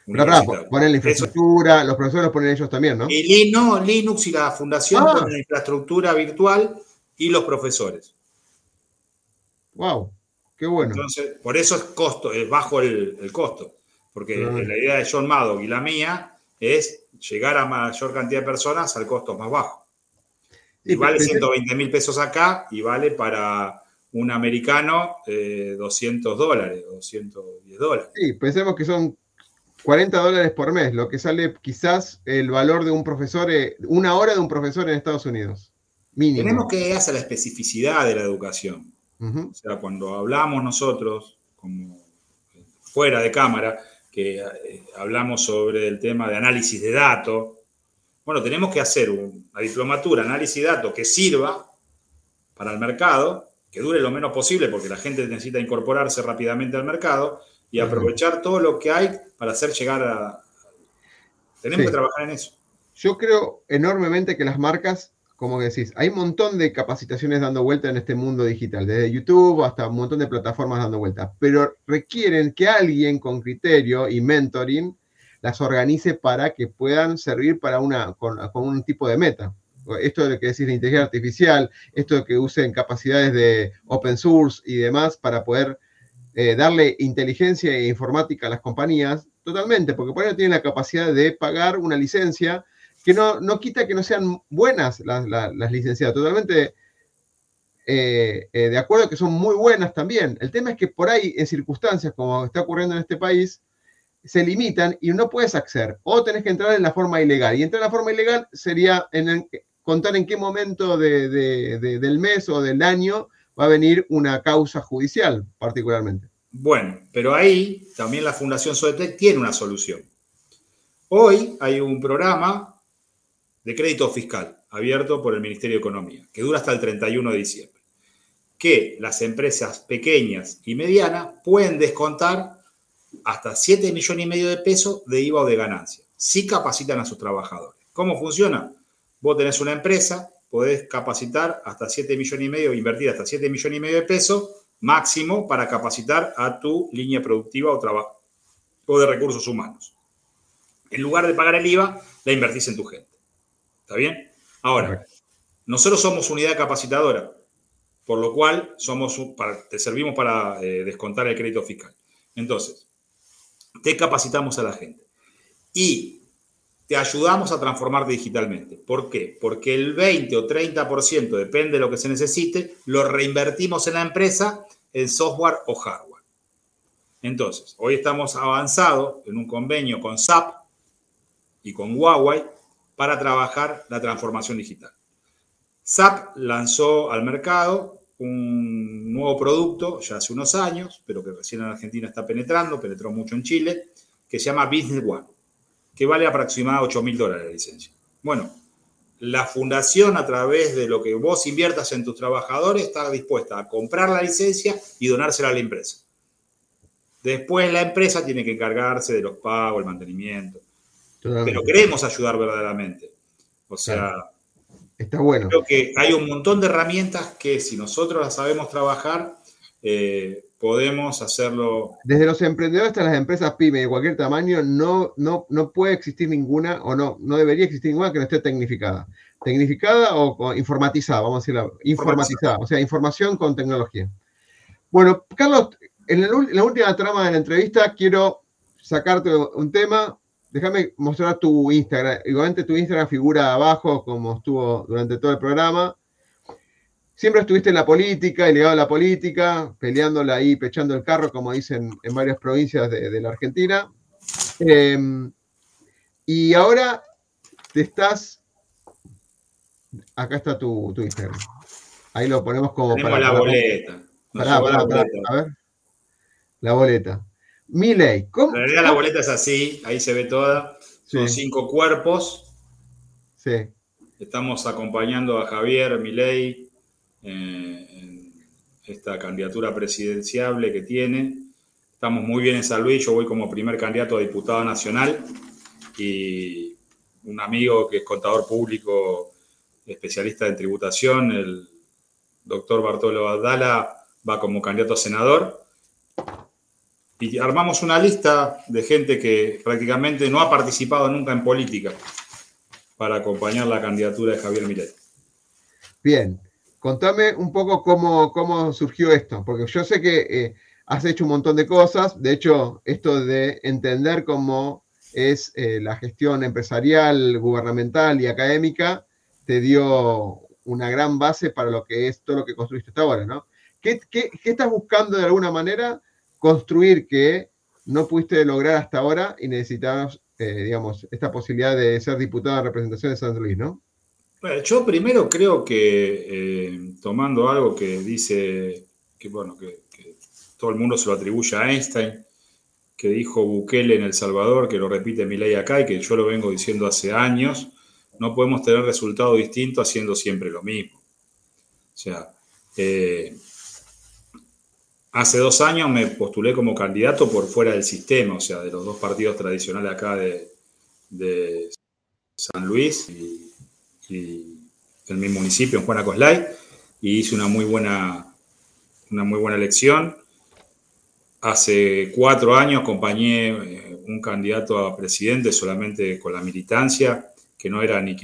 Pero ponen la infraestructura, los profesores ponen ellos también, ¿no? Y no, Linux y la fundación ah. ponen la infraestructura virtual y los profesores. Wow, qué bueno. Entonces, por eso es costo, es bajo el, costo. Porque la idea de John Maddock y la mía es llegar a mayor cantidad de personas al costo más bajo. Y vale 120 mil pesos acá y vale para un americano 200 eh, dólares, 210 dólares. Sí, pensemos que son 40 dólares por mes, lo que sale quizás el valor de un profesor, eh, una hora de un profesor en Estados Unidos. Mínimo. Tenemos que ir hacia la especificidad de la educación. O sea, cuando hablamos nosotros, como fuera de cámara, que eh, hablamos sobre el tema de análisis de datos, bueno, tenemos que hacer una diplomatura, análisis de datos que sirva para el mercado, que dure lo menos posible porque la gente necesita incorporarse rápidamente al mercado y aprovechar todo lo que hay para hacer llegar a... Tenemos que trabajar en eso. Yo creo enormemente que las marcas, como decís, hay un montón de capacitaciones dando vuelta en este mundo digital, desde YouTube hasta un montón de plataformas dando vuelta, pero requieren que alguien con criterio y mentoring las organice para que puedan servir para una, con, un tipo de meta. Esto de lo que decís de inteligencia artificial, esto de que usen capacidades de open source y demás para poder eh, darle inteligencia e informática a las compañías, totalmente, porque por ahí tienen la capacidad de pagar una licencia que no, no quita que no sean buenas las, licenciadas, totalmente eh, eh, de acuerdo que son muy buenas también. El tema es que por ahí, en circunstancias como está ocurriendo en este país, se limitan y no puedes acceder. O tenés que entrar en la forma ilegal. Y entrar en la forma ilegal sería contar en qué momento del mes o del año va a venir una causa judicial particularmente. Bueno, pero ahí también la Fundación Sodetec tiene una solución. Hoy hay un programa de crédito fiscal abierto por el Ministerio de Economía, que dura hasta el 31 de diciembre, que las empresas pequeñas y medianas pueden descontar hasta 7 millones y medio de pesos de IVA o de ganancia, si capacitan a sus trabajadores. ¿Cómo funciona? Vos tenés una empresa, podés capacitar hasta 7 millones y medio, invertir hasta 7 millones y medio de pesos máximo para capacitar a tu línea productiva o trabajo o de recursos humanos. En lugar de pagar el IVA, la invertís en tu gente. ¿Está bien? Ahora, nosotros somos unidad capacitadora, por lo cual somos, te servimos para eh, descontar el crédito fiscal. Entonces, te capacitamos a la gente y te ayudamos a transformarte digitalmente. ¿Por qué? Porque el 20 o 30%, depende de lo que se necesite, lo reinvertimos en la empresa en software o hardware. Entonces, hoy estamos avanzados en un convenio con SAP y con Huawei para trabajar la transformación digital. SAP lanzó al mercado un nuevo producto ya hace unos años, pero que recién en Argentina está penetrando, penetró mucho en Chile, que se llama Business One, que vale aproximadamente 8 mil dólares la licencia. Bueno, la fundación a través de lo que vos inviertas en tus trabajadores está dispuesta a comprar la licencia y donársela a la empresa. Después la empresa tiene que encargarse de los pagos, el mantenimiento. Pero queremos ayudar verdaderamente. O sea, Está bueno. Creo que hay un montón de herramientas que si nosotros las sabemos trabajar, eh, podemos hacerlo. Desde los emprendedores hasta las empresas pyme de cualquier tamaño, no, no, no puede existir ninguna, o no, no debería existir ninguna que no esté tecnificada. Tecnificada o, informatizada, vamos a decirlo. Informatizada, o sea, información con tecnología. Bueno, Carlos, en la última trama de la entrevista quiero sacarte un tema déjame mostrar tu Instagram. Igualmente tu Instagram figura abajo como estuvo durante todo el programa. Siempre estuviste en la política, y ligado a la política, peleándola ahí, pechando el carro, como dicen en varias provincias de, la Argentina. Em, y ahora te estás. Acá está tu, Instagram. Ahí lo ponemos como para. la boleta. A ver. La boleta. Miley. ¿Cómo? En realidad la boleta es así, ahí se ve toda. Son cinco cuerpos. Sí. Estamos acompañando a Javier Milei eh, en esta candidatura presidenciable que tiene. Estamos muy bien en San Luis, yo voy como primer candidato a diputado nacional y un amigo que es contador público, especialista en tributación, el doctor Bartolo Abdala, va como candidato a senador y armamos una lista de gente que prácticamente no ha participado nunca en política para acompañar la candidatura de Javier Milei. Bien, contame un poco cómo, cómo surgió esto, porque yo sé que eh, has hecho un montón de cosas, de hecho, esto de entender cómo es eh, la gestión empresarial, gubernamental y académica, te dio una gran base para lo que es todo lo que construiste hasta ahora, ¿no? ¿Qué, qué estás buscando de alguna manera construir que no pudiste lograr hasta ahora y necesitabas, eh, digamos, esta posibilidad de ser diputado de representación de San Luis, ¿no? yo primero creo que, eh, tomando algo que dice, que bueno, que, todo el mundo se lo atribuye a Einstein, que dijo Bukele en El Salvador, que lo repite mi ley acá y que yo lo vengo diciendo hace años, no podemos tener resultado distinto haciendo siempre lo mismo. O sea, eh, Hace dos años me postulé como candidato por fuera del sistema, o sea, de los dos partidos tradicionales acá de, San Luis y, y, en mi municipio, en Juana Coslay, y hice una muy buena, una muy buena elección. Hace cuatro años acompañé eh, un candidato a presidente solamente con la militancia, que no era ni,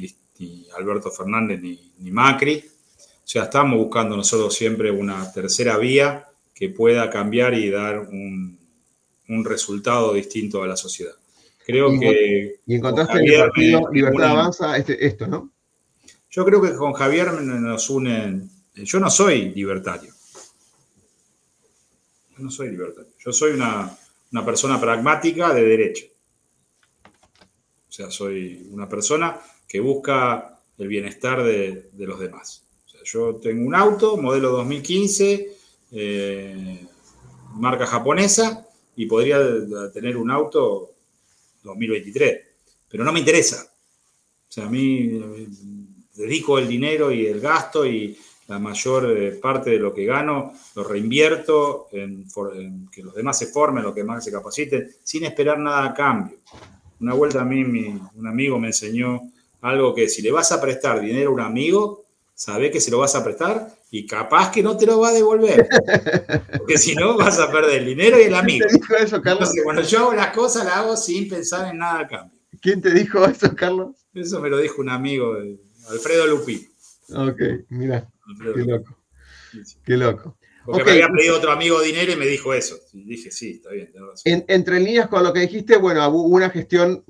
Alberto Fernández ni Macri. O sea, estamos buscando nosotros siempre una tercera vía que pueda cambiar y dar un, resultado distinto a la sociedad. Creo que. Y encontraste en el partido Libertad Avanza este, esto, ¿no? Yo creo que con Javier nos unen. Yo no soy libertario. Yo no soy libertario. Yo soy una, persona pragmática de derecha. O sea, soy una persona que busca el bienestar de, de los demás. O sea, yo tengo un auto, modelo 2015 eh, marca japonesa y podría tener un auto 2023, pero no me interesa. O sea, a mí eh, dedico el dinero y el gasto y la mayor eh, parte de lo que gano lo reinvierto en, que los demás se formen, los que más se capaciten, sin esperar nada a cambio. Una vuelta a mí un amigo me enseñó algo que si le vas a prestar dinero a un amigo, sabe que se lo vas a prestar y capaz que no te lo va a devolver. Porque si no, vas a perder el dinero y el amigo. ¿Quién te dijo eso, Carlos? Entonces, cuando yo hago las cosas, las hago sin pensar en nada a cambio. ¿Quién te dijo eso, Carlos? Eso me lo dijo un amigo, de Alfredo Lupi. Ok, mira, qué loco. Qué loco. Porque me había pedido otro amigo dinero y me dijo eso. Y dije, sí, está bien. En, entre líneas con lo que dijiste, bueno, hubo una gestión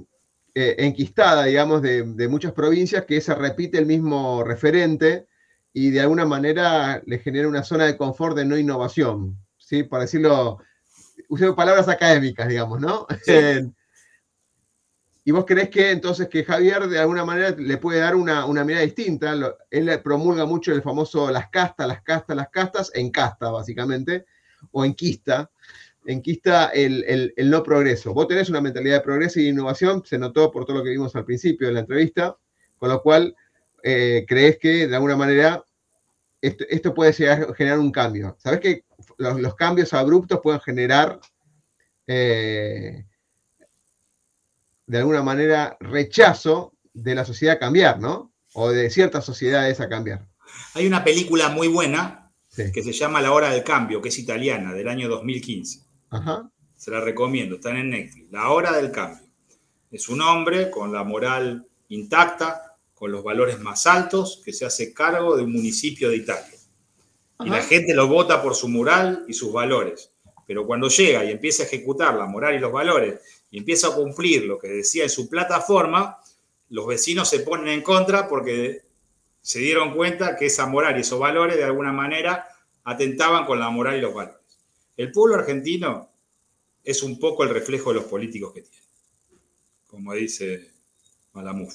eh, enquistada, digamos, de, muchas provincias que se repite el mismo referente y de alguna manera le genera una zona de confort de no innovación, ¿sí? Para decirlo, usé palabras académicas, digamos, ¿no? ¿Y vos crees que entonces que Javier de alguna manera le puede dar una, mirada distinta? él promulga mucho el famoso las castas, las castas, las castas, en casta básicamente, o enquista enquista el, el, no progreso. Vos tenés una mentalidad de progreso y de innovación, se notó por todo lo que vimos al principio de la entrevista, con lo cual eh, crees que de alguna manera esto, puede llegar a generar un cambio. Sabes que los, cambios abruptos pueden generar eh, de alguna manera rechazo de la sociedad a cambiar, ¿no? O de ciertas sociedades a cambiar. Hay una película muy buena que se llama La Hora del Cambio, que es italiana, del año 2015. Se la recomiendo, están en Netflix. La hora del cambio. Es un hombre con la moral intacta, con los valores más altos, que se hace cargo de un municipio de Italia. Y la gente lo vota por su moral y sus valores. Pero cuando llega y empieza a ejecutar la moral y los valores y empieza a cumplir lo que decía en su plataforma, los vecinos se ponen en contra porque se dieron cuenta que esa moral y esos valores de alguna manera atentaban con la moral y los valores. El pueblo argentino es un poco el reflejo de los políticos que tiene, como dice Malamuf.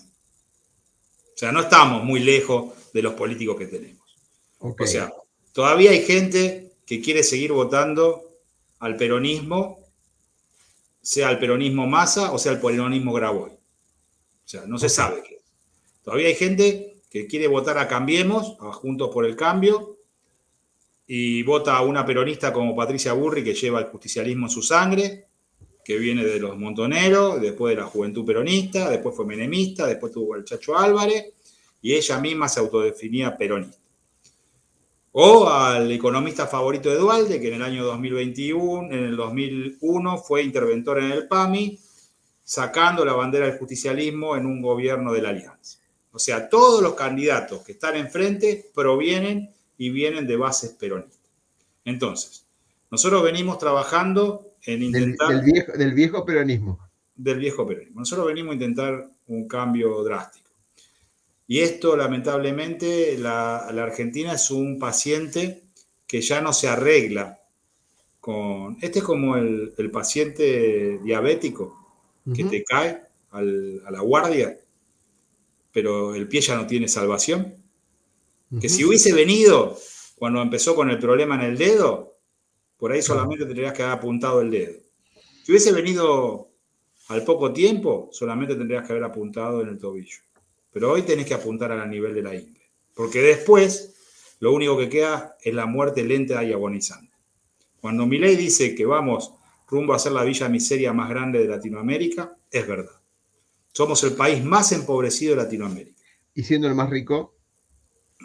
O sea, no estamos muy lejos de los políticos que tenemos. O sea, todavía hay gente que quiere seguir votando al peronismo, sea el peronismo Massa o sea el peronismo Graboy. O sea, no se sabe qué es. Todavía hay gente que quiere votar a Cambiemos, a Juntos por el Cambio, y vota a una peronista como Patricia Burri, que lleva el justicialismo en su sangre, que viene de los montoneros, después de la juventud peronista, después fue menemista, después tuvo el Chacho Álvarez, y ella misma se autodefinía peronista. O al economista favorito de Dualde, que en el año 2021, en el 2001 fue interventor en el PAMI, sacando la bandera del justicialismo en un gobierno de la Alianza. O sea, todos los candidatos que están enfrente provienen y vienen de bases peronistas. Entonces, nosotros venimos trabajando en intentar... Del, viejo, del viejo peronismo. Del viejo peronismo. Nosotros venimos a intentar un cambio drástico. Y esto, lamentablemente, la, la, Argentina es un paciente que ya no se arregla con... Este es como el, el paciente diabético que te cae al, a la guardia, pero el pie ya no tiene salvación. Que si hubiese venido cuando empezó con el problema en el dedo, por ahí solamente tendrías que haber apuntado el dedo. Si hubiese venido al poco tiempo, solamente tendrías que haber apuntado en el tobillo. Pero hoy tenés que apuntar a nivel de la ingle. Porque después, lo único que queda es la muerte lenta y agonizante. Cuando Milei dice que vamos rumbo a ser la villa miseria más grande de Latinoamérica, es verdad. Somos el país más empobrecido de Latinoamérica. ¿Y siendo el más rico?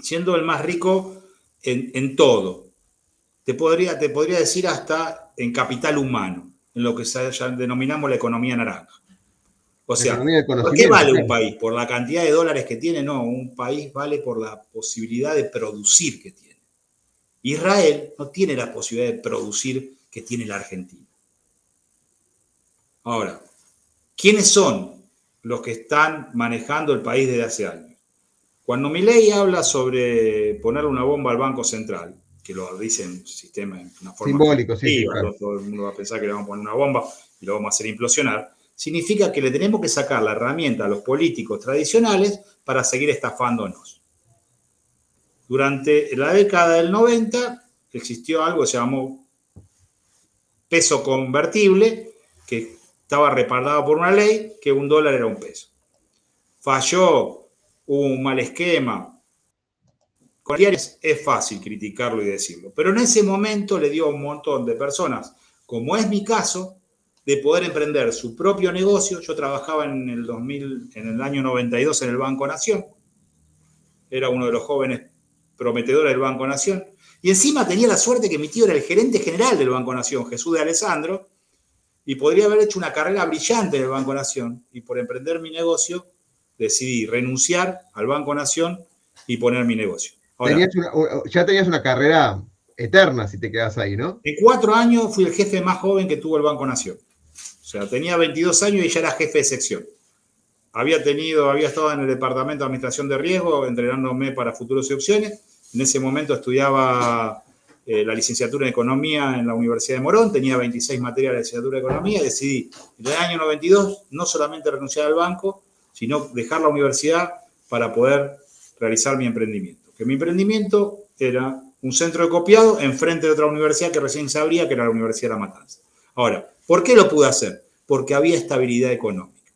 siendo el más rico en, todo. Te podría, te podría decir hasta en capital humano, en lo que ya denominamos la economía naranja. O sea, ¿por qué vale un país? ¿Por la cantidad de dólares que tiene? No, un país vale por la posibilidad de producir que tiene. Israel no tiene la posibilidad de producir que tiene la Argentina. Ahora, ¿quiénes son los que están manejando el país desde hace años? Cuando ley habla sobre poner una bomba al Banco Central, que lo dice en sistema, en una forma simbólico, sí, todo el mundo va a pensar que le vamos a poner una bomba y lo vamos a hacer implosionar, significa que le tenemos que sacar la herramienta a los políticos tradicionales para seguir estafándonos. Durante la década del 90 existió algo que se llamó peso convertible, que estaba respaldado por una ley que un dólar era un peso. Falló un mal esquema. Es fácil criticarlo y decirlo, pero en ese momento le dio a un montón de personas, como es mi caso, de poder emprender su propio negocio. Yo trabajaba en el 2000, en el año 92 en el Banco Nación. Era uno de los jóvenes prometedora del Banco Nación. Y encima tenía la suerte que mi tío era el gerente general del Banco Nación, Jesús de Alessandro, y podría haber hecho una carrera brillante en el Banco Nación. Y por emprender mi negocio, decidí renunciar al Banco Nación y poner mi negocio. Ya tenías una carrera eterna si te quedas ahí, ¿no? En cuatro años fui el jefe más joven que tuvo el Banco Nación. O sea, tenía 22 años y ya era jefe de sección. Había tenido, había estado en el departamento de administración de riesgo, entrenándome para futuros y opciones. En ese momento estudiaba eh, la licenciatura en economía en la Universidad de Morón, tenía 26 materias de licenciatura de economía y decidí en el año 92 no solamente renunciar al banco, sino dejar la universidad para poder realizar mi emprendimiento. Que mi emprendimiento era un centro de copiado enfrente de otra universidad que recién se abría, que era la Universidad de La Matanza. Ahora, ¿por qué lo pude hacer? Porque había estabilidad económica.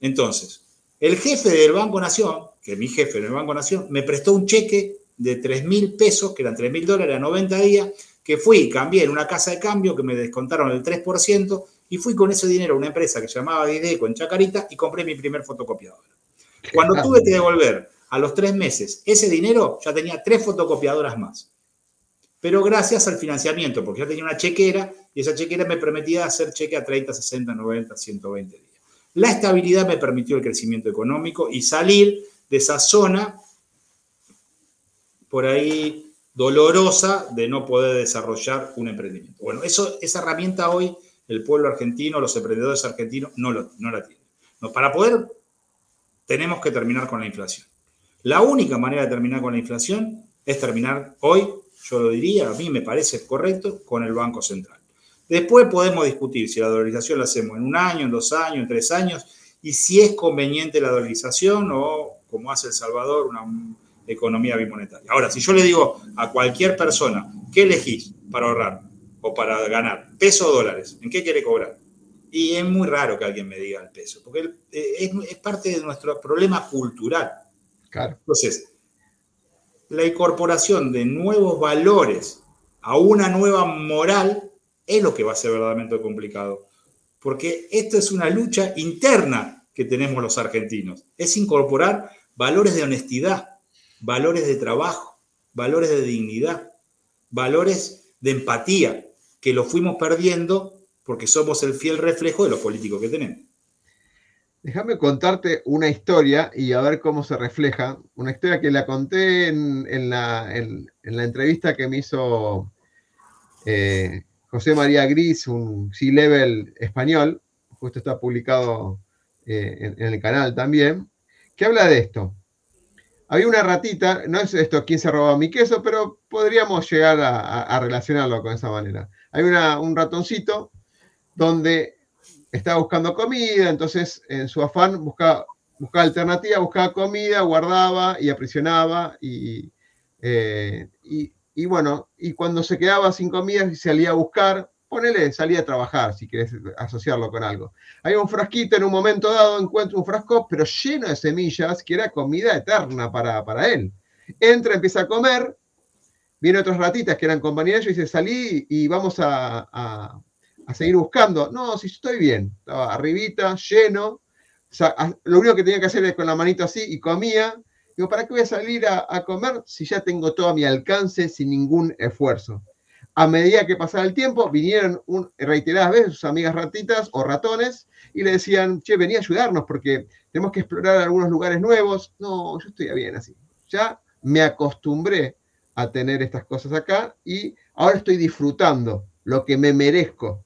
Entonces, el jefe del Banco Nación, que mi jefe del Banco Nación, me prestó un cheque de 3 mil pesos, que eran 3 mil dólares a 90 días, que fui y cambié en una casa de cambio que me descontaron el 3% y fui con ese dinero a una empresa que se llamaba Dideco en Chacarita y compré mi primer fotocopiador. Cuando tuve que devolver a los tres meses ese dinero, ya tenía tres fotocopiadoras más. Pero gracias al financiamiento, porque ya tenía una chequera y esa chequera me permitía hacer cheque a 30, 60, 90, 120 días. La estabilidad me permitió el crecimiento económico y salir de esa zona por ahí dolorosa de no poder desarrollar un emprendimiento. Bueno, eso, esa herramienta hoy el pueblo argentino, los emprendedores argentinos no, no la tienen. No, para poder, tenemos que terminar con la inflación. La única manera de terminar con la inflación es terminar hoy, yo lo diría, a mí me parece correcto, con el Banco Central. Después podemos discutir si la dolarización la hacemos en un año, en dos años, en tres años, y si es conveniente la dolarización o, como hace El Salvador, una economía bimonetaria. Ahora, si yo le digo a cualquier persona, ¿qué elegís para ahorrar o para ganar? ¿Peso o dólares? ¿En qué quiere cobrar? Y es muy raro que alguien me diga el peso, porque es, es parte de nuestro problema cultural. Entonces, la incorporación de nuevos valores a una nueva moral es lo que va a ser verdaderamente complicado. Porque esto es una lucha interna que tenemos los argentinos. Es incorporar valores de honestidad, valores de trabajo, valores de dignidad, valores de empatía, que lo fuimos perdiendo porque somos el fiel reflejo de los políticos que tenemos. Déjame contarte una historia y a ver cómo se refleja. Una historia que la conté en, la, entrevista que me hizo eh, José María Gris, un C-Level español, justo está publicado eh, en, el canal también, que habla de esto. Había una ratita, no es esto quién se robaba mi queso, pero podríamos llegar a, relacionarlo con esa manera. Hay un ratoncito donde estaba buscando comida, entonces en su afán buscaba, alternativa, buscaba comida, guardaba y aprisionaba y, eh, y y bueno, y cuando se quedaba sin comida salía a buscar, ponele, salía a trabajar, si quieres asociarlo con algo. Hay un frasquito, en un momento dado encuentra un frasco, pero lleno de semillas, que era comida eterna para, para él. Entra, empieza a comer, viene otras ratitas que eran compañeros y dice, salí y vamos a, seguir buscando. No, si estoy bien, estaba arribita, lleno. lo único que tenía que hacer es con la manito así y comía, Digo, ¿para qué voy a salir a, comer si ya tengo todo a mi alcance sin ningún esfuerzo? A medida que pasaba el tiempo, vinieron reiteradas veces sus amigas ratitas o ratones y le decían, che, vení a ayudarnos porque tenemos que explorar algunos lugares nuevos. No, yo estoy bien así. Ya me acostumbré a tener estas cosas acá y ahora estoy disfrutando lo que me merezco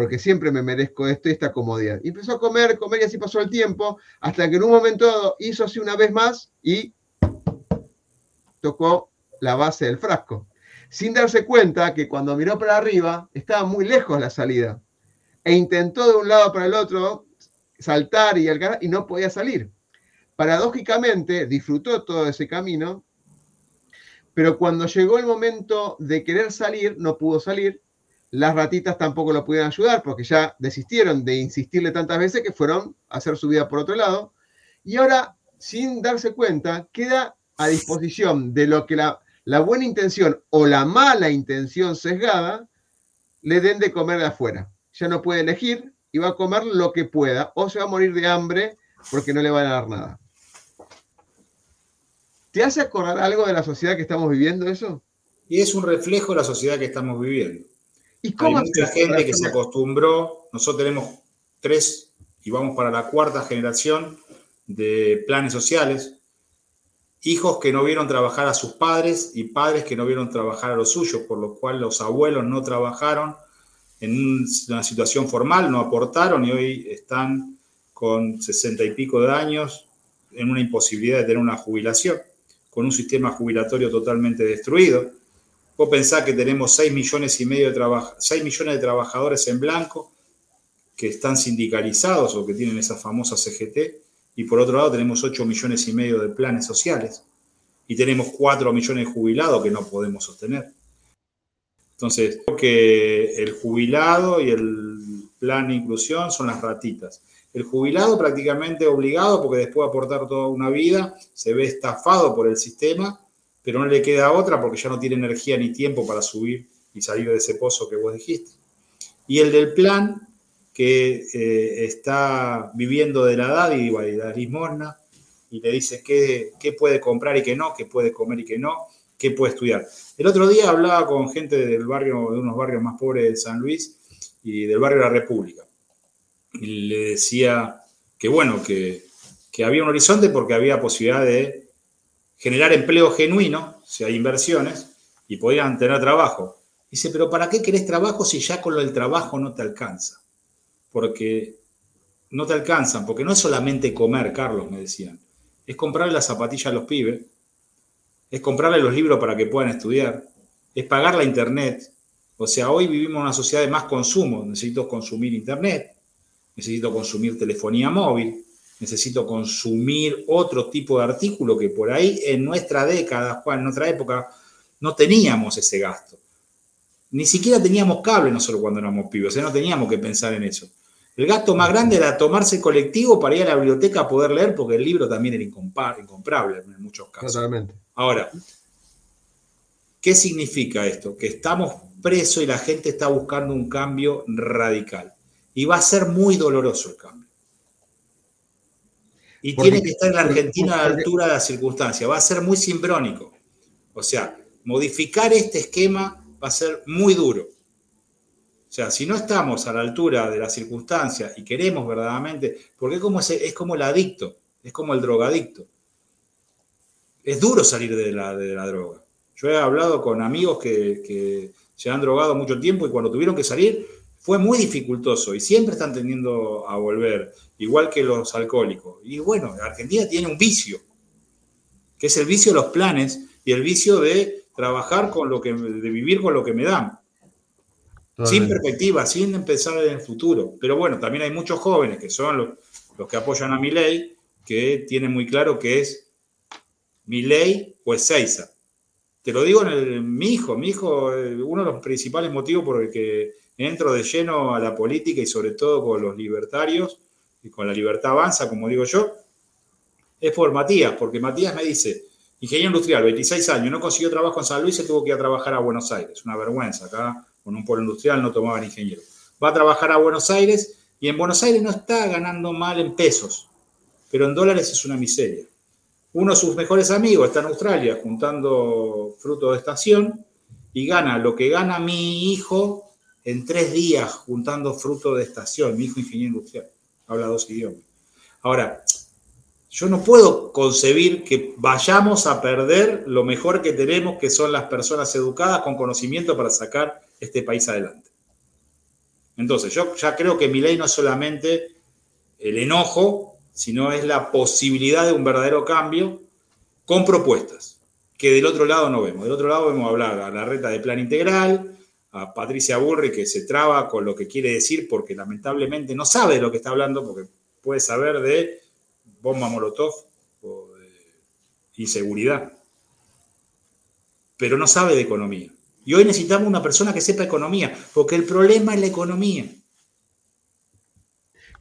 porque siempre me merezco esto y esta comodidad. Empezó a comer, comer y así pasó el tiempo, hasta que en un momento hizo así una vez más y tocó la base del frasco, sin darse cuenta que cuando miró para arriba estaba muy lejos la salida e intentó de un lado para el otro saltar y algar y no podía salir. Paradójicamente disfrutó todo ese camino, pero cuando llegó el momento de querer salir, no pudo salir las ratitas tampoco lo pudieron ayudar porque ya desistieron de insistirle tantas veces que fueron a hacer su vida por otro lado. Y ahora, sin darse cuenta, queda a disposición de lo que la, buena intención o la mala intención sesgada le den de comer de afuera. Ya no puede elegir y va a comer lo que pueda o se va a morir de hambre porque no le van a dar nada. ¿Te hace acordar algo de la sociedad que estamos viviendo eso? Y es un reflejo de la sociedad que estamos viviendo. ¿Y cómo Hay mucha gente que se acostumbró, nosotros tenemos tres y vamos para la cuarta generación de planes sociales, hijos que no vieron trabajar a sus padres y padres que no vieron trabajar a los suyos, por lo cual los abuelos no trabajaron en una situación formal, no aportaron y hoy están con sesenta y pico de años en una imposibilidad de tener una jubilación, con un sistema jubilatorio totalmente destruido. Vos pensás que tenemos 6 millones y medio de 6 millones de trabajadores en blanco que están sindicalizados o que tienen esa famosa CGT, y por otro lado tenemos 8 millones y medio de planes sociales, y tenemos 4 millones de jubilados que no podemos sostener. Entonces, creo que el jubilado y el plan de inclusión son las ratitas. El jubilado prácticamente obligado, porque después de aportar toda una vida, se ve estafado por el sistema, pero no le queda otra porque ya no tiene energía ni tiempo para subir y salir de ese pozo que vos dijiste. Y el del plan que eh, está viviendo de la dádiva y de la limosna y le dice qué, qué, puede comprar y qué no, qué puede comer y qué no, qué puede estudiar. El otro día hablaba con gente del barrio, de unos barrios más pobres de San Luis y del barrio de la República. Y le decía que bueno, que, que había un horizonte porque había posibilidad de generar empleo genuino, o sea, inversiones, y podían tener trabajo. Dice, pero ¿para qué querés trabajo si ya con del trabajo no te alcanza? porque no te alcanzan, porque no es solamente comer, Carlos, me decían, es comprarle las zapatillas a los pibes, es comprarle los libros para que puedan estudiar, es pagar la internet. O sea, hoy vivimos en una sociedad de más consumo, necesito consumir internet, necesito consumir telefonía móvil, necesito consumir otro tipo de artículo que por ahí en nuestra década, en nuestra época, no teníamos ese gasto. Ni siquiera teníamos cable nosotros cuando éramos pibes, o sea, no teníamos que pensar en eso. El gasto más grande era tomarse colectivo para ir a la biblioteca a poder leer, porque el libro también era incomprable en muchos casos. Totalmente. Ahora, ¿qué significa esto? Que estamos presos y la gente está buscando un cambio radical. Y va a ser muy doloroso el cambio. Y tiene que estar en la Argentina a la altura de la circunstancia. Va a ser muy simbrónico. O sea, modificar este esquema va a ser muy duro. O sea, si no estamos a la altura de las circunstancias y queremos verdaderamente, porque es como, es como el adicto, es como el drogadicto. Es duro salir de la, de la droga. Yo he hablado con amigos que, se han drogado mucho tiempo y cuando tuvieron que salir fue muy dificultoso y siempre están tendiendo a volver, igual que los alcohólicos. Y bueno, Argentina tiene un vicio, que es el vicio de los planes y el vicio de trabajar con lo que, de vivir con lo que me dan. Sin perspectiva, sin empezar en el futuro. Pero bueno, también hay muchos jóvenes que son los, que apoyan a mi ley, que tienen muy claro que es mi ley o Ezeiza. Te lo digo en, mi hijo, mi hijo, eh, uno de los principales motivos por el que entro de lleno a la política y sobre todo con los libertarios y con la libertad avanza, como digo yo, es por Matías, porque Matías me dice, ingeniero industrial, 26 años, no consiguió trabajo en San Luis, se tuvo que ir a trabajar a Buenos Aires, una vergüenza acá con un polo industrial no tomaban ingeniero. Va a trabajar a Buenos Aires y en Buenos Aires no está ganando mal en pesos, pero en dólares es una miseria. Uno de sus mejores amigos está en Australia juntando frutos de estación y gana lo que gana mi hijo en tres días juntando frutos de estación, mi hijo ingeniero industrial, habla dos idiomas. Ahora, yo no puedo concebir que vayamos a perder lo mejor que tenemos, que son las personas educadas con conocimiento para sacar este país adelante. Entonces, yo ya creo que mi ley no es solamente el enojo, sino es la posibilidad de un verdadero cambio con propuestas, que del otro lado no vemos. Del otro lado vemos hablar a la reta de plan integral, a Patricia Burri que se traba con lo que quiere decir porque lamentablemente no sabe de lo que está hablando, porque puede saber de bomba molotov o de inseguridad, pero no sabe de economía. Y hoy necesitamos una persona que sepa economía, porque el problema es la economía.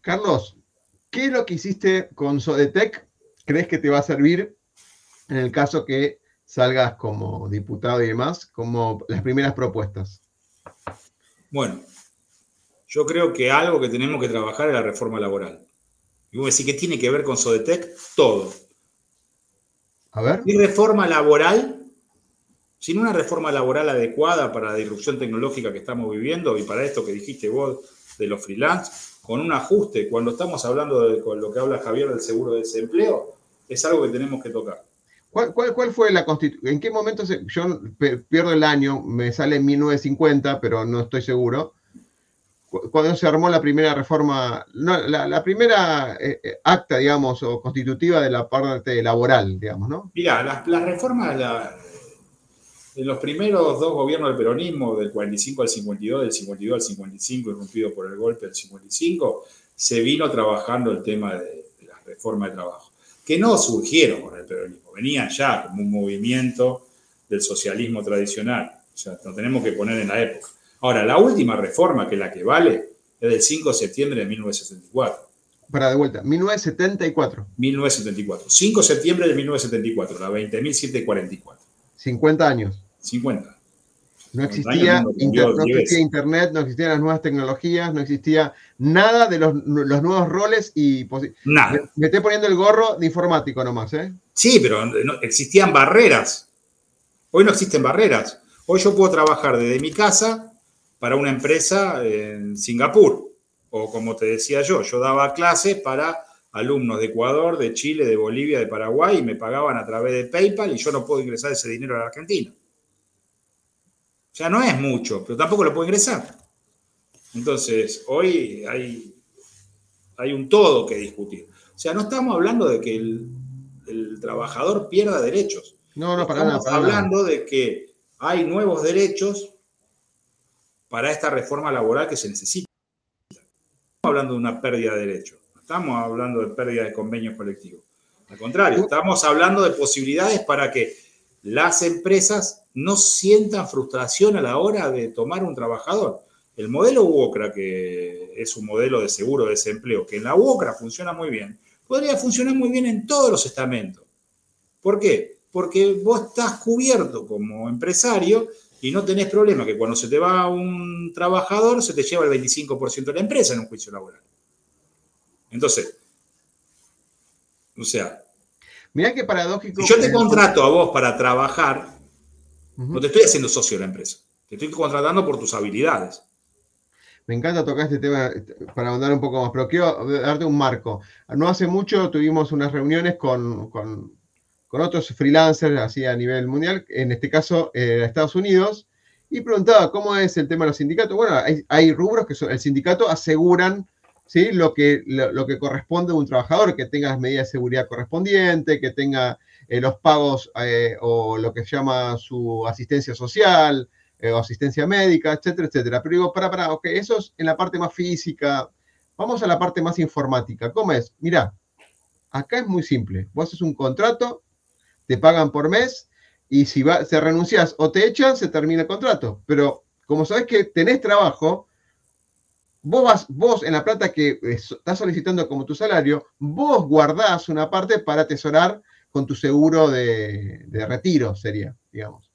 Carlos, ¿qué es lo que hiciste con Sodetec? ¿Crees que te va a servir en el caso que salgas como diputado y demás, como las primeras propuestas? Bueno, yo creo que algo que tenemos que trabajar es la reforma laboral. Y vos decís, ¿qué tiene que ver con Sodetec? Todo. A ver. Y reforma laboral, sin una reforma laboral adecuada para la disrupción tecnológica que estamos viviendo y para esto que dijiste vos de los freelance, con un ajuste, cuando estamos hablando de con lo que habla Javier del seguro de desempleo, es algo que tenemos que tocar. ¿Cuál, fue la constitución? ¿En qué momento se, yo pierdo el año? Me sale en 1950, pero no estoy seguro cuando se armó la primera reforma, la, primera eh, eh, acta, digamos, o constitutiva de la parte laboral, digamos, ¿no? Mira, las, reformas en los primeros dos gobiernos del peronismo, del 45 al 52, del 52 al 55, irrumpido por el golpe del 55, se vino trabajando el tema de, de la reforma de trabajo, que no surgieron con el peronismo, venían ya como un movimiento del socialismo tradicional, o sea, lo tenemos que poner en la época. Ahora, la última reforma, que es la que vale, es del 5 de septiembre de 1974. Para de vuelta, 1974. 1974. 5 de septiembre de 1974, la 20.744. 50 años. 50. No existía, internet, no existían las nuevas tecnologías, no existía nada de los, nuevos roles y... Nada. Me, estoy poniendo el gorro de informático nomás, ¿eh? Sí, pero no, existían barreras. Hoy no existen barreras. Hoy yo puedo trabajar desde mi casa para una empresa en Singapur. O como te decía yo, yo daba clases para alumnos de Ecuador, de Chile, de Bolivia, de Paraguay y me pagaban a través de PayPal y yo no puedo ingresar ese dinero a la Argentina. O sea, no es mucho, pero tampoco lo puedo ingresar. Entonces, hoy hay, hay un todo que discutir. O sea, no estamos hablando de que el, trabajador pierda derechos. No, no, para estamos hablando de que hay nuevos derechos para esta reforma laboral que se necesita. No estamos hablando de una pérdida de derechos, no estamos hablando de pérdida de convenios colectivos. Al contrario, estamos hablando de posibilidades para que las empresas no sientan frustración a la hora de tomar un trabajador. El modelo UOCRA, que es un modelo de seguro de desempleo, que en la UOCRA funciona muy bien, podría funcionar muy bien en todos los estamentos. ¿Por qué? Porque vos estás cubierto como empresario y no tenés problema que cuando se te va un trabajador se te lleva el 25% de la empresa en un juicio laboral. Entonces, o sea, Mirá qué paradójico. Si yo te contrato a vos para trabajar, no te estoy haciendo socio de la empresa. Te estoy contratando por tus habilidades. Me encanta tocar este tema para andar un poco más, pero quiero darte un marco. No hace mucho tuvimos unas reuniones con con otros freelancers así a nivel mundial, en este caso eh, Estados Unidos, y preguntaba cómo es el tema de los sindicatos. Bueno, hay, rubros que el sindicato aseguran ¿sí? lo, que, lo, que corresponde a un trabajador, que tenga las medidas de seguridad correspondientes, que tenga eh, los pagos eh, o lo que se llama su asistencia social o asistencia médica, etcétera, etcétera. Pero digo, para, para, ok, eso es en la parte más física. Vamos a la parte más informática. ¿Cómo es? Mira, acá es muy simple. Vos haces un contrato te pagan por mes y si se renuncias o te echan, se termina el contrato. Pero como sabes que tenés trabajo, vos, vas, vos en la plata que estás solicitando como tu salario, vos guardás una parte para atesorar con tu seguro de, retiro, sería, digamos.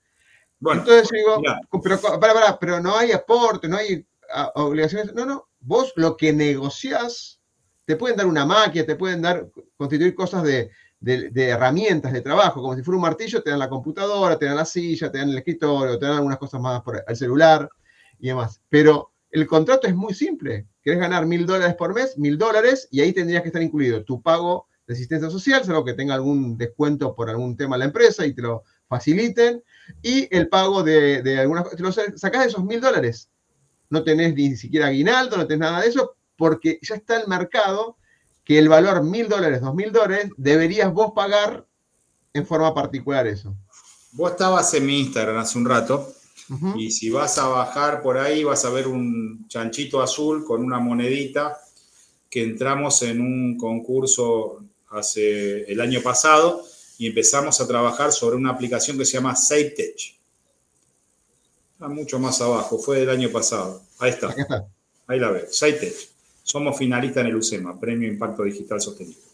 Bueno, Entonces digo, pero, pero no hay aporte, no hay obligaciones. No, no, vos lo que negociás, te pueden dar una máquina, te pueden dar, constituir cosas de, de, herramientas de trabajo, como si fuera un martillo, te dan la computadora, te dan la silla, te dan el escritorio, te dan algunas cosas más por el celular y demás. Pero el contrato es muy simple. Querés ganar mil dólares por mes, mil dólares, y ahí tendrías que estar incluido tu pago de asistencia social, salvo que tenga algún descuento por algún tema la empresa y te lo faciliten, y el pago de, de algunas te lo sacás de esos mil dólares. No tenés ni siquiera aguinaldo, no tenés nada de eso, porque ya está el mercado que el valor mil dólares, dos mil dólares, deberías vos pagar en forma particular eso. Vos estabas en mi Instagram hace un rato y si vas a bajar por ahí vas a ver un chanchito azul con una monedita que entramos en un concurso hace el año pasado y empezamos a trabajar sobre una aplicación que se llama SafeTech. Está mucho más abajo, fue del año pasado. Ahí está. está. Ahí la ves, SafeTech. Somos finalistas en el UCEMA, Premio Impacto Digital Sostenible.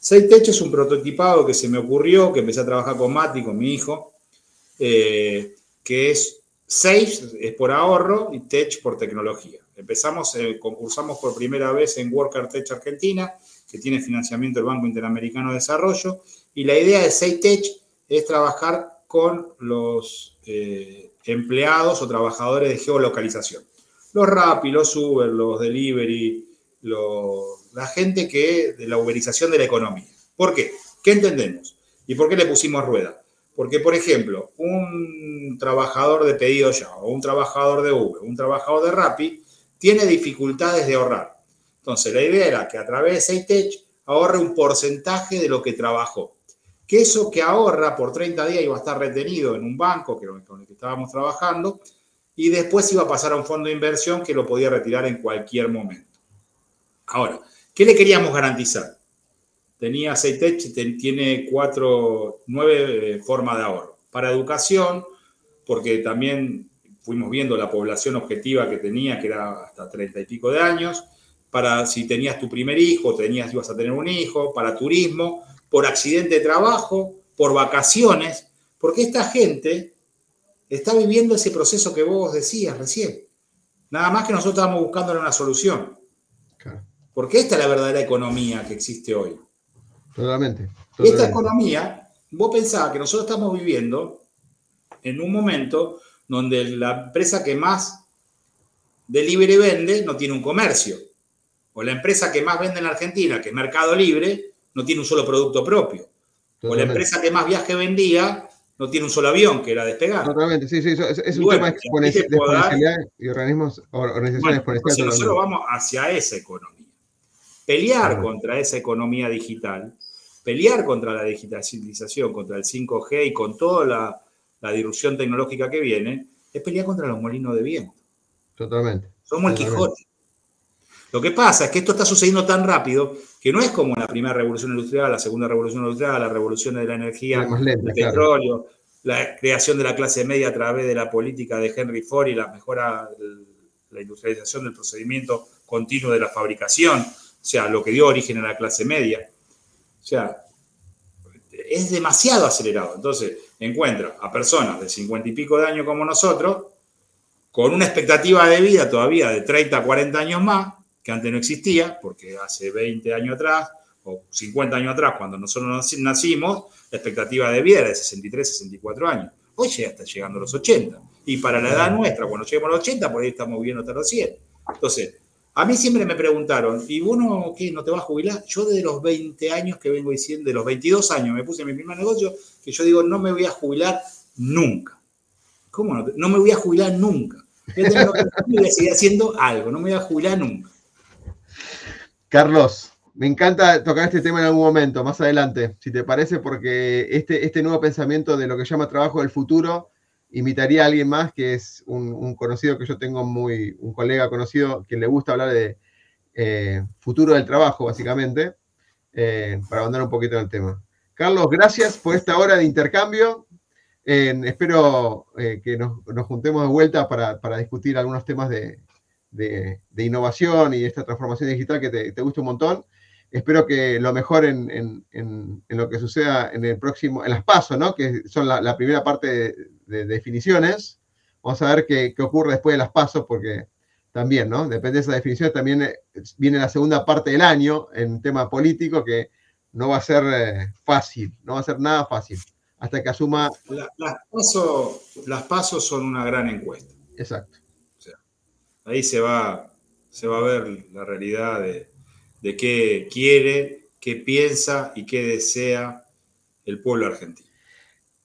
Seitech es un prototipado que se me ocurrió, que empecé a trabajar con Mati, con mi hijo, eh, que es Safe es por ahorro y Tech por tecnología. empezamos, eh, concursamos por primera vez en Worker Tech Argentina, que tiene financiamiento del Banco Interamericano de Desarrollo, y la idea de Seitech es trabajar con los eh, empleados o trabajadores de geolocalización. Los Rappi, los Uber, los Delivery, la gente que de la uberización de la economía. ¿Por qué? ¿Qué entendemos? ¿Y por qué le pusimos rueda? Porque, por ejemplo, un trabajador de pedido ya, o un trabajador de Uber, un trabajador de Rappi, tiene dificultades de ahorrar. Entonces, la idea era que a través de Seitech ahorre un porcentaje de lo que trabajó. Que eso que ahorra por 30 días iba a estar retenido en un banco que, con el que estábamos trabajando y después iba a pasar a un fondo de inversión que lo podía retirar en cualquier momento. Ahora, ¿qué le queríamos garantizar? tenía Seitech, tiene cuatro, nueve eh, formas de ahorro. Para educación, porque también fuimos viendo la población objetiva que tenía, que era hasta treinta y pico de años, para si tenías tu primer hijo, tenías, ibas a tener un hijo, para turismo, por accidente de trabajo, por vacaciones, porque esta gente está viviendo ese proceso que vos decías recién. Nada más que nosotros estábamos buscando una solución. Porque esta es la verdadera economía que existe hoy. Totalmente, Esta economía, vos pensabas que nosotros estamos viviendo en un momento donde la empresa que más delivery vende no tiene un comercio. O la empresa que más vende en Argentina, que es Mercado Libre, no tiene un solo producto propio. O la empresa que más viaje vendía no tiene un solo avión, que era despegar. Totalmente, sí, sí, es, un tema de exponencialidad y organismos, organizaciones exponenciales. Nosotros vamos hacia esa economía. Pelear contra esa economía digital pelear contra la digitalización, contra el 5G y con toda la, la disrupción tecnológica que viene, es pelear contra los molinos de viento. Totalmente. Somos el Quijote. Lo que pasa es que esto está sucediendo tan rápido que no es como la primera revolución industrial, la segunda revolución industrial, la revolución de la energía, el petróleo, la creación de la clase media a través de la política de Henry Ford y la mejora, la industrialización del procedimiento continuo de la fabricación, o sea, lo que dio origen a la clase media. O sea, es demasiado acelerado. Entonces, encuentra a personas de 50 y pico de años como nosotros, con una expectativa de vida todavía de 30, 40 años más, que antes no existía, porque hace 20 años atrás o 50 años atrás, cuando nosotros nacimos, la expectativa de vida era de 63, 64 años. Hoy ya está llegando a los 80. Y para la edad nuestra, cuando lleguemos a los 80, por ahí estamos viviendo hasta los 100. Entonces, a mí siempre me preguntaron, ¿y vos no, qué, no te vas a jubilar? Yo desde los 20 años que vengo diciendo, de los 22 años me puse en mi primer negocio, que yo digo, no me voy a jubilar nunca. ¿Cómo no? No me voy a jubilar nunca. Yo voy a seguir haciendo algo, no me voy a jubilar nunca. Carlos, me encanta tocar este tema en algún momento, más adelante, si te parece, porque este, este nuevo pensamiento de lo que llama trabajo del futuro invitaría a alguien más que es un, conocido que yo tengo muy, un colega conocido que le gusta hablar de eh, futuro del trabajo, básicamente, eh, para abandonar un poquito el tema. Carlos, gracias por esta hora de intercambio. espero eh, que nos, juntemos de vuelta para, discutir algunos temas de, innovación y esta transformación digital que te, te gusta un montón espero que lo mejor en, lo que suceda en el próximo, en las pasos, ¿no? Que son la, primera parte de, definiciones. Vamos a ver qué, ocurre después de las pasos, porque también, ¿no? Depende de esa definición, también eh, viene la segunda parte del año en tema político, que no va a ser eh, fácil, no va a ser nada fácil, hasta que asuma... las, pasos, las pasos son una gran encuesta. Exacto. Ahí se va, se va a ver la realidad de, de qué quiere, qué piensa y qué desea el pueblo argentino.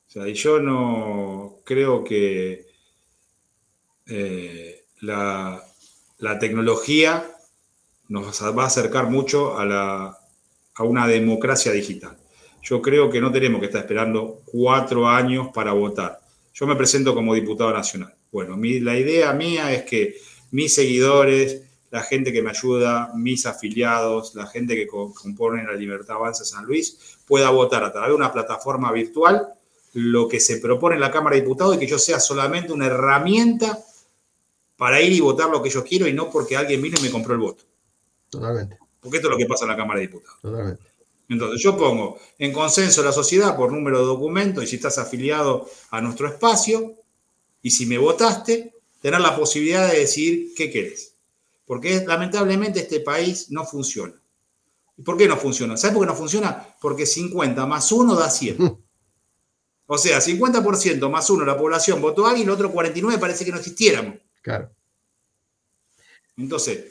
O sea, y yo no creo que eh, la, tecnología nos va a acercar mucho a, a una democracia digital. Yo creo que no tenemos que estar esperando cuatro años para votar. Yo me presento como diputado nacional. Bueno, la idea mía es que mis seguidores, la gente que me ayuda, mis afiliados, la gente que compone la Libertad Avanza San Luis, pueda votar a través de una plataforma virtual lo que se propone en la Cámara de Diputados y que yo sea solamente una herramienta para ir y votar lo que yo quiero y no porque alguien vino y me compró el voto. Totalmente. Porque esto es lo que pasa en la Cámara de Diputados. Totalmente. Entonces yo pongo en consenso la sociedad por número de documentos y si estás afiliado a nuestro espacio y si me votaste, tener la posibilidad de decir qué querés. porque lamentablemente este país no funciona. ¿Y por qué no funciona? ¿Sabes por qué no funciona? Porque 50 más 1 da 100. O sea, 50% más 1 de la población votó a alguien y el otro 49 parece que no existiéramos. Claro. Entonces,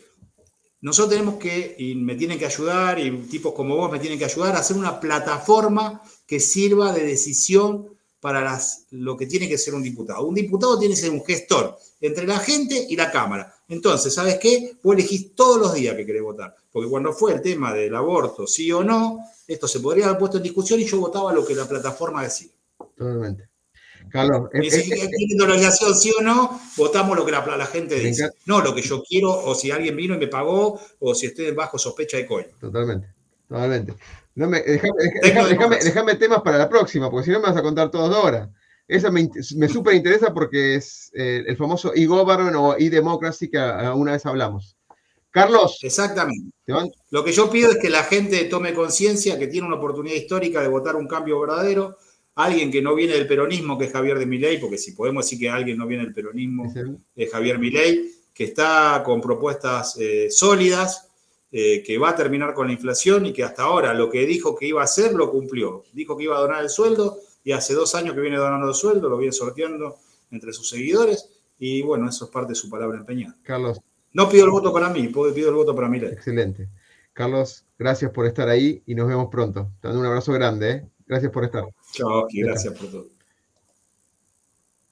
nosotros tenemos que, y me tienen que ayudar, y tipos como vos me tienen que ayudar a hacer una plataforma que sirva de decisión para las, lo que tiene que ser un diputado. Un diputado tiene que ser un gestor entre la gente y la Cámara. Entonces, ¿sabes qué? Vos elegís todos los días que querés votar. Porque cuando fue el tema del aborto, sí o no, esto se podría haber puesto en discusión y yo votaba lo que la plataforma decía. Totalmente. Carlos, y si eh, eh, sí o no, votamos lo que la, gente dice. No lo que yo quiero, o si alguien vino y me pagó, o si estoy bajo sospecha de coin. Totalmente, totalmente. No me, déjame, temas para la próxima, porque si no me vas a contar todos ahora. Esa me, me súper interesa porque es eh, el famoso e-government o e-democracy que una vez hablamos. Carlos. Exactamente. Lo que yo pido es que la gente tome conciencia que tiene una oportunidad histórica de votar un cambio verdadero. Alguien que no viene del peronismo, que es Javier de Milei, porque si podemos decir que alguien no viene del peronismo, es Javier Milei, que está con propuestas eh, sólidas, eh, que va a terminar con la inflación y que hasta ahora lo que dijo que iba a hacer lo cumplió. Dijo que iba a donar el sueldo y hace dos años que viene donando el sueldo, lo viene sorteando entre sus seguidores y bueno, eso es parte de su palabra empeñada. Carlos. No pido el voto para mí, pido el voto para mí. Excelente. Carlos, gracias por estar ahí y nos vemos pronto. Te mando un abrazo grande. ¿eh? Gracias por estar. Chao, gracias por todo.